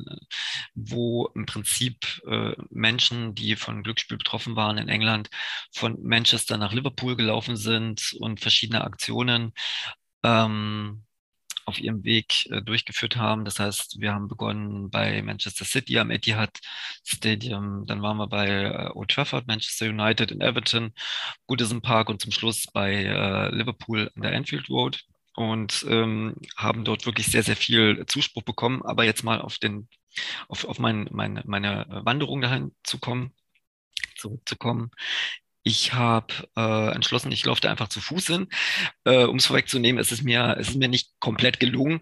C: wo im Prinzip äh, Menschen, die von Glücksspiel betroffen waren in England, von Manchester nach Liverpool gelaufen sind und verschiedene Aktionen ähm, auf ihrem Weg äh, durchgeführt haben. Das heißt, wir haben begonnen bei Manchester City am Etihad Stadium, dann waren wir bei äh, Old Trafford, Manchester United in Everton, Goodison Park und zum Schluss bei äh, Liverpool an der Anfield Road und ähm, haben dort wirklich sehr, sehr viel Zuspruch bekommen. Aber jetzt mal auf den, auf, auf mein, meine, meine Wanderung dahin zu kommen, zurückzukommen. Ich habe äh, entschlossen, ich laufe da einfach zu Fuß hin. Äh, um es vorwegzunehmen, es ist mir, es ist mir nicht komplett gelungen.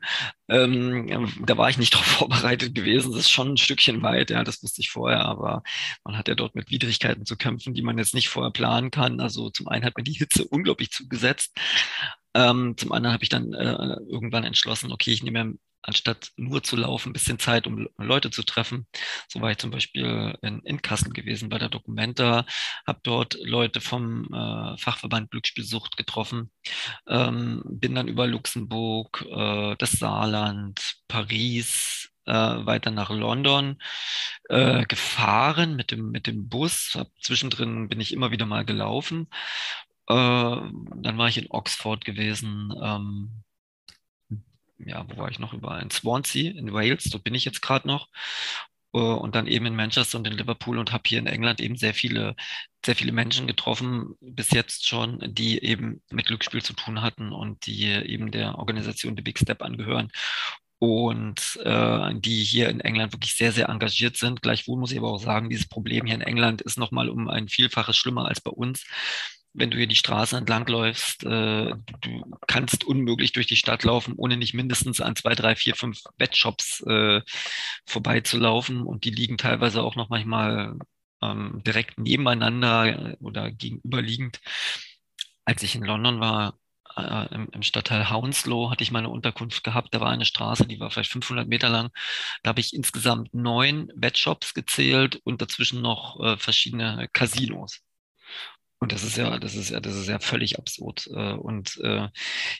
C: Ähm, da war ich nicht darauf vorbereitet gewesen. Das ist schon ein Stückchen weit, ja, das wusste ich vorher, aber man hat ja dort mit Widrigkeiten zu kämpfen, die man jetzt nicht vorher planen kann. Also zum einen hat mir die Hitze unglaublich zugesetzt. Ähm, zum anderen habe ich dann äh, irgendwann entschlossen, okay, ich nehme anstatt nur zu laufen, ein bisschen Zeit, um Leute zu treffen. So war ich zum Beispiel in, in Kassel gewesen bei der Documenta, habe dort Leute vom äh, Fachverband Glücksspielsucht getroffen, ähm, bin dann über Luxemburg, äh, das Saarland, Paris, äh, weiter nach London äh, gefahren mit dem, mit dem Bus. Hab, zwischendrin bin ich immer wieder mal gelaufen. Äh, dann war ich in Oxford gewesen. Ähm, ja, wo war ich noch überall? In Swansea, in Wales, dort bin ich jetzt gerade noch. Äh, und dann eben in Manchester und in Liverpool und habe hier in England eben sehr viele, sehr viele Menschen getroffen, bis jetzt schon, die eben mit Glücksspiel zu tun hatten und die eben der Organisation The Big Step angehören und äh, die hier in England wirklich sehr, sehr engagiert sind. Gleichwohl muss ich aber auch sagen, dieses Problem hier in England ist nochmal um ein Vielfaches schlimmer als bei uns wenn du hier die Straße entlang läufst, äh, du kannst unmöglich durch die Stadt laufen, ohne nicht mindestens an zwei, drei, vier, fünf Bettshops äh, vorbeizulaufen. Und die liegen teilweise auch noch manchmal ähm, direkt nebeneinander oder gegenüberliegend. Als ich in London war, äh, im, im, Stadtteil Hounslow hatte ich meine Unterkunft gehabt. Da war eine Straße, die war vielleicht 500 Meter lang. Da habe ich insgesamt neun Wettshops gezählt und dazwischen noch äh, verschiedene Casinos. Und das ist ja, das ist ja, das ist ja völlig absurd. Äh, und äh,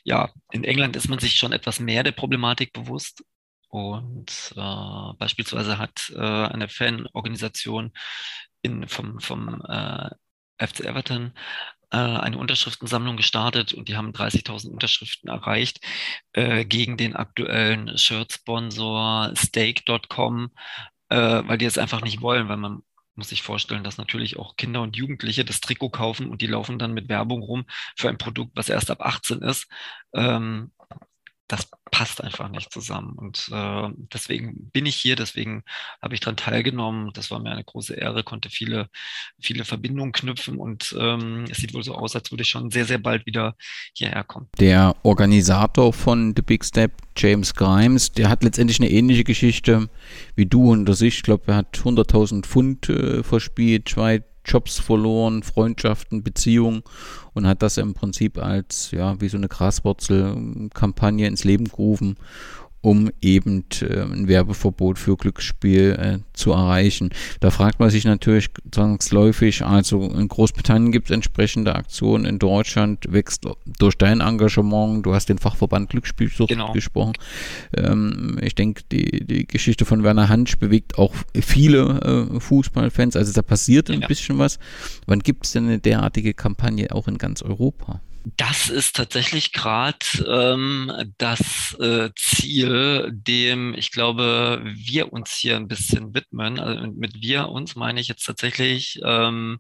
C: ja, in England ist man sich schon etwas mehr der Problematik bewusst. Und äh, beispielsweise hat äh, eine Fanorganisation in, vom, vom äh, FC Everton äh, eine Unterschriftensammlung gestartet und die haben 30.000 Unterschriften erreicht gegen den aktuellen Shirt-Sponsor Stake.com, weil die es einfach nicht wollen, weil man muss sich vorstellen, dass natürlich auch Kinder und Jugendliche das Trikot kaufen und die laufen dann mit Werbung rum für ein Produkt, was erst ab 18 ist. Ähm, das passt einfach nicht zusammen. Und äh, deswegen bin ich hier, deswegen habe ich daran teilgenommen. Das war mir eine große Ehre, konnte viele, viele Verbindungen knüpfen und ähm, es sieht wohl so aus, als würde ich schon sehr, sehr bald wieder hierher kommen.
B: Der Organisator von The Big Step, James Grimes, der hat letztendlich eine ähnliche Geschichte wie du unter sich. Ich glaube, er hat 100.000 Pfund äh, verspielt, Jobs verloren, Freundschaften, Beziehungen und hat das im Prinzip als, ja, wie so eine Graswurzelkampagne ins Leben gerufen um eben äh, ein Werbeverbot für Glücksspiel äh, zu erreichen. Da fragt man sich natürlich zwangsläufig, also in Großbritannien gibt es entsprechende Aktionen, in Deutschland wächst durch dein Engagement, du hast den Fachverband Glücksspielsucht genau. gesprochen. Ähm, ich denke, die, die Geschichte von Werner Hansch bewegt auch viele äh, Fußballfans, also da passiert ein ja. bisschen was. Wann gibt es denn eine derartige Kampagne auch in ganz Europa?
C: Das ist tatsächlich gerade ähm, das äh, Ziel, dem ich glaube, wir uns hier ein bisschen widmen. Also mit wir uns meine ich jetzt tatsächlich ähm,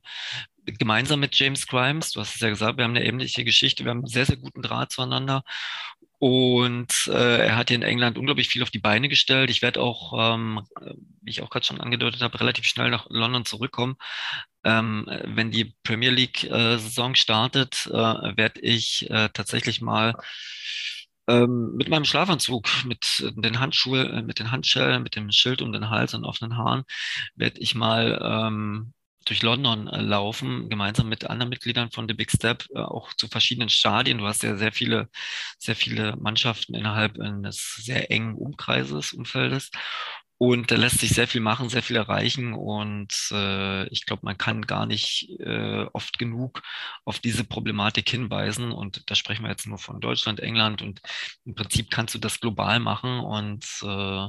C: gemeinsam mit James Grimes. Du hast es ja gesagt, wir haben eine ähnliche Geschichte, wir haben einen sehr, sehr guten Draht zueinander. Und äh, er hat hier in England unglaublich viel auf die Beine gestellt. Ich werde auch, ähm, wie ich auch gerade schon angedeutet habe, relativ schnell nach London zurückkommen. Ähm, wenn die Premier League-Saison äh, startet, äh, werde ich äh, tatsächlich mal ähm, mit meinem Schlafanzug, mit den Handschuhen, äh, mit den Handschellen, mit dem Schild um den Hals und offenen Haaren, werde ich mal ähm, durch London äh, laufen, gemeinsam mit anderen Mitgliedern von The Big Step, äh, auch zu verschiedenen Stadien. Du hast ja sehr viele, sehr viele Mannschaften innerhalb eines sehr engen Umkreises, Umfeldes. Und da lässt sich sehr viel machen, sehr viel erreichen. Und äh, ich glaube, man kann gar nicht äh, oft genug auf diese Problematik hinweisen. Und da sprechen wir jetzt nur von Deutschland, England. Und im Prinzip kannst du das global machen. Und äh,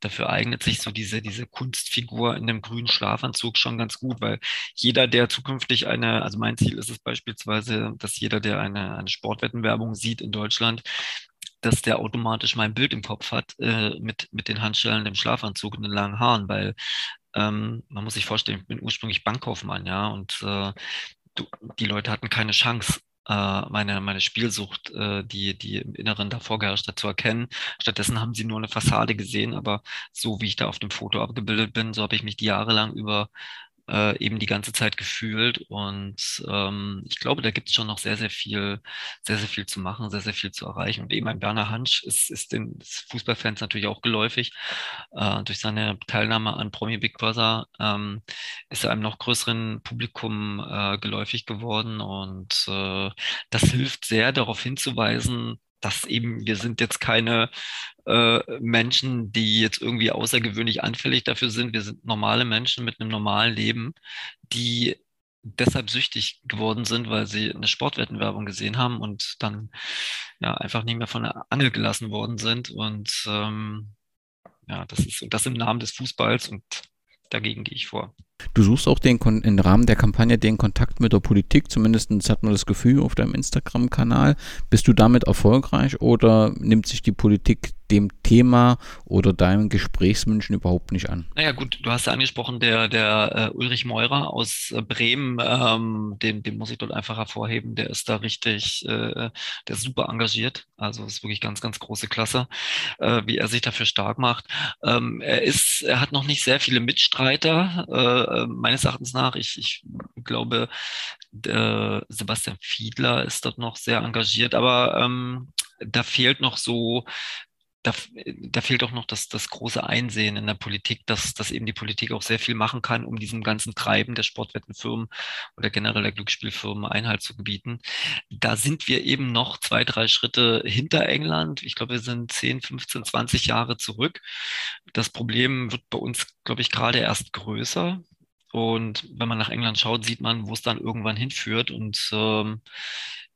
C: dafür eignet sich so diese, diese Kunstfigur in dem grünen Schlafanzug schon ganz gut, weil jeder, der zukünftig eine, also mein Ziel ist es beispielsweise, dass jeder, der eine, eine Sportwettenwerbung sieht in Deutschland, dass der automatisch mein Bild im Kopf hat äh, mit, mit den Handschellen, dem Schlafanzug und den langen Haaren, weil ähm, man muss sich vorstellen, ich bin ursprünglich Bankkaufmann, ja, und äh, du, die Leute hatten keine Chance, äh, meine, meine Spielsucht, äh, die, die im Inneren davor geherrscht hat, zu erkennen. Stattdessen haben sie nur eine Fassade gesehen, aber so wie ich da auf dem Foto abgebildet bin, so habe ich mich die Jahre lang über äh, eben die ganze Zeit gefühlt. Und ähm, ich glaube, da gibt es schon noch sehr, sehr viel, sehr, sehr viel zu machen, sehr, sehr viel zu erreichen. Und eben ein Berner Hansch ist, ist den Fußballfans natürlich auch geläufig. Äh, durch seine Teilnahme an Promi Big Brother ähm, ist er einem noch größeren Publikum äh, geläufig geworden. Und äh, das hilft sehr, darauf hinzuweisen, dass eben wir sind jetzt keine äh, Menschen, die jetzt irgendwie außergewöhnlich anfällig dafür sind. Wir sind normale Menschen mit einem normalen Leben, die deshalb süchtig geworden sind, weil sie eine Sportwettenwerbung gesehen haben und dann ja einfach nicht mehr von der Angel gelassen worden sind. Und ähm, ja, das ist das im Namen des Fußballs und dagegen gehe ich vor.
B: Du suchst auch den, im Rahmen der Kampagne den Kontakt mit der Politik, zumindest hat man das Gefühl auf deinem Instagram-Kanal. Bist du damit erfolgreich oder nimmt sich die Politik dem Thema oder deinen Gesprächswünschen überhaupt nicht an?
C: Naja gut, du hast ja angesprochen, der, der uh, Ulrich Meurer aus uh, Bremen, ähm, den, den muss ich dort einfach hervorheben, der ist da richtig, äh, der ist super engagiert, also ist wirklich ganz, ganz große Klasse, äh, wie er sich dafür stark macht. Ähm, er ist, er hat noch nicht sehr viele Mitstreiter, äh, meines Erachtens nach. Ich, ich glaube, Sebastian Fiedler ist dort noch sehr engagiert, aber ähm, da fehlt noch so da, da fehlt auch noch das, das große Einsehen in der Politik, dass, dass eben die Politik auch sehr viel machen kann, um diesem ganzen Treiben der Sportwettenfirmen oder generell der Glücksspielfirmen Einhalt zu gebieten. Da sind wir eben noch zwei, drei Schritte hinter England. Ich glaube, wir sind 10, 15, 20 Jahre zurück. Das Problem wird bei uns, glaube ich, gerade erst größer. Und wenn man nach England schaut, sieht man, wo es dann irgendwann hinführt. Und ähm,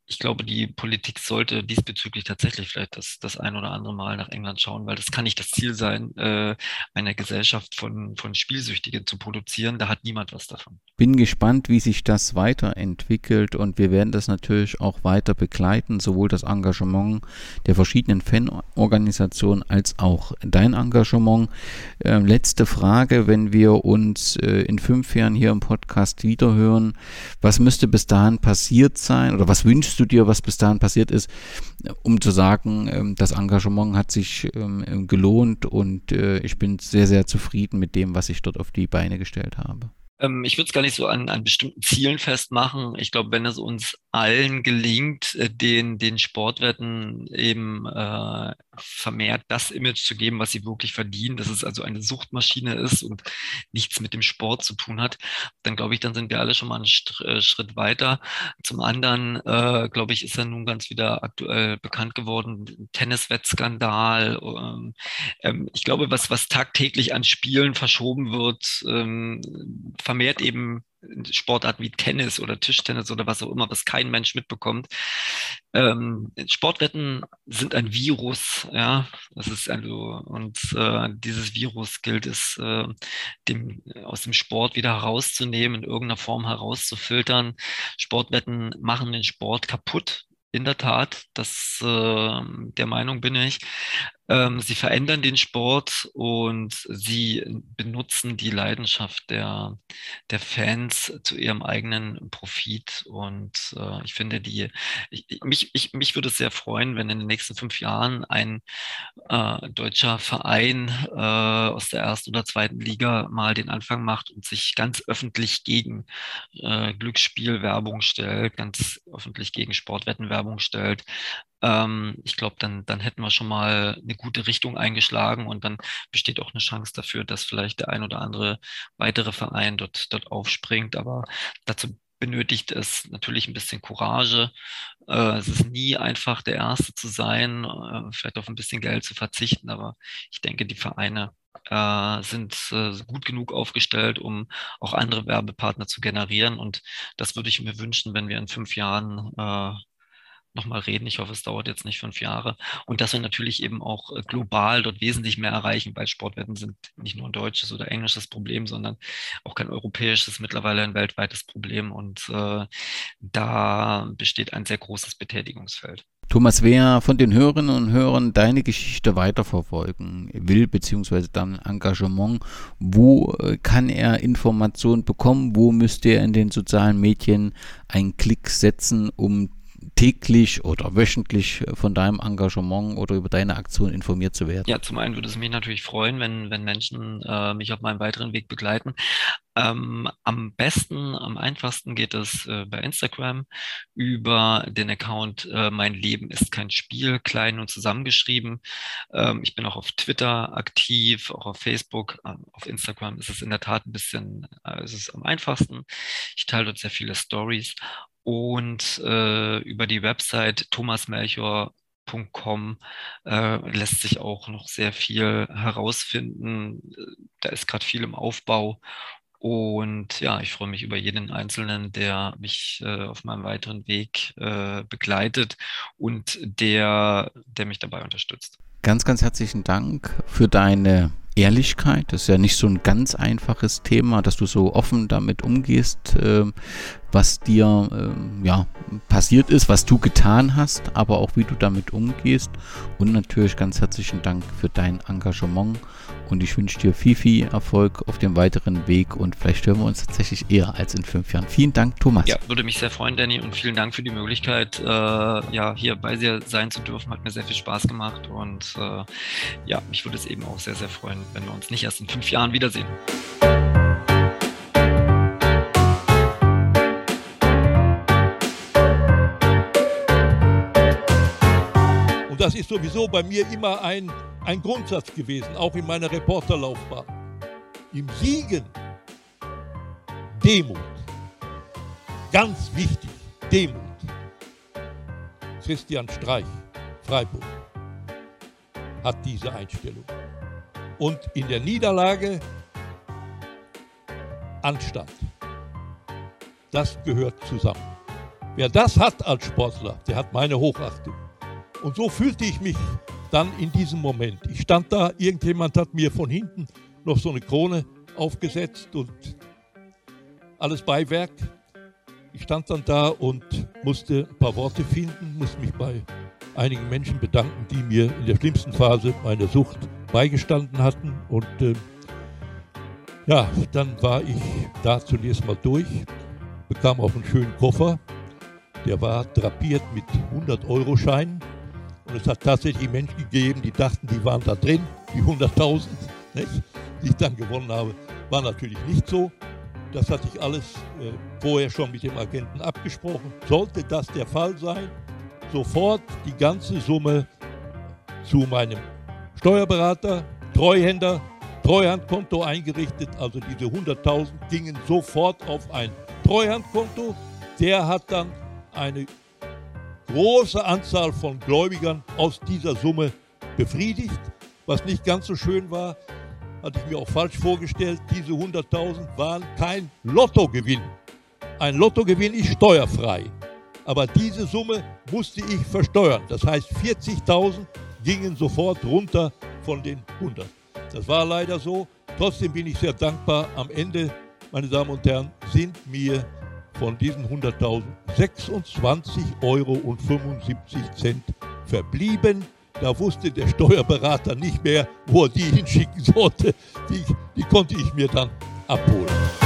C: ich glaube, die Politik sollte diesbezüglich tatsächlich vielleicht das, das ein oder andere Mal nach England schauen, weil das kann nicht das Ziel sein, äh, eine Gesellschaft von, von Spielsüchtigen zu produzieren. Da hat niemand was davon.
B: Bin gespannt, wie sich das weiterentwickelt und wir werden das natürlich auch weiter begleiten, sowohl das Engagement der verschiedenen Fanorganisationen als auch dein Engagement. Äh, letzte Frage, wenn wir uns äh, in fünf Jahren hier im Podcast wiederhören, was müsste bis dahin passiert sein oder was wünschst wünschst du dir, was bis dahin passiert ist, um zu sagen, ähm, das Engagement hat sich ähm, gelohnt und äh, ich bin sehr, sehr zufrieden mit dem, was ich dort auf die Beine gestellt habe?
C: Ähm, ich würde es gar nicht so an, an bestimmten Zielen festmachen. Ich glaube, wenn es uns allen gelingt, äh, den, den Sportwetten eben äh, vermehrt das Image zu geben, was sie wirklich verdienen, dass es also eine Suchtmaschine ist und nichts mit dem Sport zu tun hat, dann glaube ich, dann sind wir alle schon mal einen äh, Schritt weiter. Zum anderen, äh, glaube ich, ist ja nun ganz wieder aktuell bekannt geworden, Tenniswettskandal. Ähm, ähm, ich glaube, was, was tagtäglich an Spielen verschoben wird, ähm, vermehrt eben Sportarten wie Tennis oder Tischtennis oder was auch immer, was kein Mensch mitbekommt. Ähm, Sportwetten sind ein Virus, ja, das ist also, und äh, dieses Virus gilt es, äh, dem, aus dem Sport wieder herauszunehmen, in irgendeiner Form herauszufiltern. Sportwetten machen den Sport kaputt in der Tat, das, äh, der Meinung bin ich. Ähm, sie verändern den Sport und sie benutzen die Leidenschaft der, der Fans zu ihrem eigenen Profit. Und äh, ich finde, die, ich, mich, ich, mich würde es sehr freuen, wenn in den nächsten fünf Jahren ein äh, deutscher Verein äh, aus der ersten oder zweiten Liga mal den Anfang macht und sich ganz öffentlich gegen äh, Glücksspielwerbung stellt, ganz öffentlich gegen Sportwettenwerbung stellt, ähm, ich glaube, dann, dann hätten wir schon mal eine gute Richtung eingeschlagen und dann besteht auch eine Chance dafür, dass vielleicht der ein oder andere weitere Verein dort, dort aufspringt. Aber dazu benötigt es natürlich ein bisschen Courage. Äh, es ist nie einfach, der Erste zu sein, äh, vielleicht auf ein bisschen Geld zu verzichten, aber ich denke, die Vereine äh, sind äh, gut genug aufgestellt, um auch andere Werbepartner zu generieren. Und das würde ich mir wünschen, wenn wir in fünf Jahren äh, nochmal reden. Ich hoffe, es dauert jetzt nicht fünf Jahre. Und dass wir natürlich eben auch äh, global dort wesentlich mehr erreichen, weil Sportwetten sind nicht nur ein deutsches oder englisches Problem, sondern auch kein europäisches, mittlerweile ein weltweites Problem. Und äh, da besteht ein sehr großes Betätigungsfeld.
B: Thomas, wer von den Hörerinnen und Hörern deine Geschichte weiterverfolgen will, beziehungsweise dein Engagement, wo äh, kann er Informationen bekommen? Wo müsste er in den sozialen Medien einen Klick setzen, um täglich oder wöchentlich von deinem Engagement oder über deine Aktion informiert zu werden?
C: Ja, zum einen würde es mich natürlich freuen, wenn, wenn Menschen äh, mich auf meinem weiteren Weg begleiten. Ähm, am besten, am einfachsten geht es äh, bei Instagram über den Account äh, Mein Leben ist kein Spiel, klein und zusammengeschrieben. Ähm, ich bin auch auf Twitter aktiv, auch auf Facebook. Ähm, auf Instagram ist es in der Tat ein bisschen, äh, ist es am einfachsten. Ich teile dort sehr viele Stories und äh, über die Website thomasmelchor.com äh, lässt sich auch noch sehr viel herausfinden. Da ist gerade viel im Aufbau. Und ja, ich freue mich über jeden Einzelnen, der mich äh, auf meinem weiteren Weg äh, begleitet und der, der mich dabei unterstützt.
B: Ganz, ganz herzlichen Dank für deine Ehrlichkeit. Das ist ja nicht so ein ganz einfaches Thema, dass du so offen damit umgehst, äh, was dir äh, ja, passiert ist, was du getan hast, aber auch wie du damit umgehst. Und natürlich ganz herzlichen Dank für dein Engagement. Und ich wünsche dir viel, viel Erfolg auf dem weiteren Weg und vielleicht hören wir uns tatsächlich eher als in fünf Jahren. Vielen Dank, Thomas.
C: Ja, würde mich sehr freuen, Danny, und vielen Dank für die Möglichkeit, äh, ja, hier bei dir sein zu dürfen. Hat mir sehr viel Spaß gemacht und äh, ja, mich würde es eben auch sehr, sehr freuen, wenn wir uns nicht erst in fünf Jahren wiedersehen.
A: Und das ist sowieso bei mir immer ein, ein Grundsatz gewesen, auch in meiner Reporterlaufbahn. Im Siegen Demut. Ganz wichtig, Demut. Christian Streich, Freiburg, hat diese Einstellung und in der Niederlage Anstand. Das gehört zusammen. Wer das hat als Sportler, der hat meine Hochachtung. Und so fühlte ich mich dann in diesem Moment. Ich stand da, irgendjemand hat mir von hinten noch so eine Krone aufgesetzt und alles Beiwerk. Ich stand dann da und musste ein paar Worte finden, musste mich bei einigen Menschen bedanken, die mir in der schlimmsten Phase meiner Sucht beigestanden hatten. Und äh, ja, dann war ich da zunächst mal durch, bekam auch einen schönen Koffer. Der war drapiert mit 100-Euro-Scheinen. Und es hat tatsächlich Menschen gegeben, die dachten, die waren da drin, die 100.000, die ich dann gewonnen habe. War natürlich nicht so. Das hatte ich alles äh, vorher schon mit dem Agenten abgesprochen. Sollte das der Fall sein, sofort die ganze Summe zu meinem Steuerberater, Treuhänder, Treuhandkonto eingerichtet. Also diese 100.000 gingen sofort auf ein Treuhandkonto. Der hat dann eine große Anzahl von Gläubigern aus dieser Summe befriedigt. Was nicht ganz so schön war, hatte ich mir auch falsch vorgestellt, diese 100.000 waren kein Lottogewinn. Ein Lottogewinn ist steuerfrei. Aber diese Summe musste ich versteuern. Das heißt, 40.000 gingen sofort runter von den 100. Das war leider so. Trotzdem bin ich sehr dankbar. Am Ende, meine Damen und Herren, sind mir von diesen 100.000 26 Euro und 75 Cent verblieben. Da wusste der Steuerberater nicht mehr, wo er die hinschicken sollte. Die, die konnte ich mir dann abholen.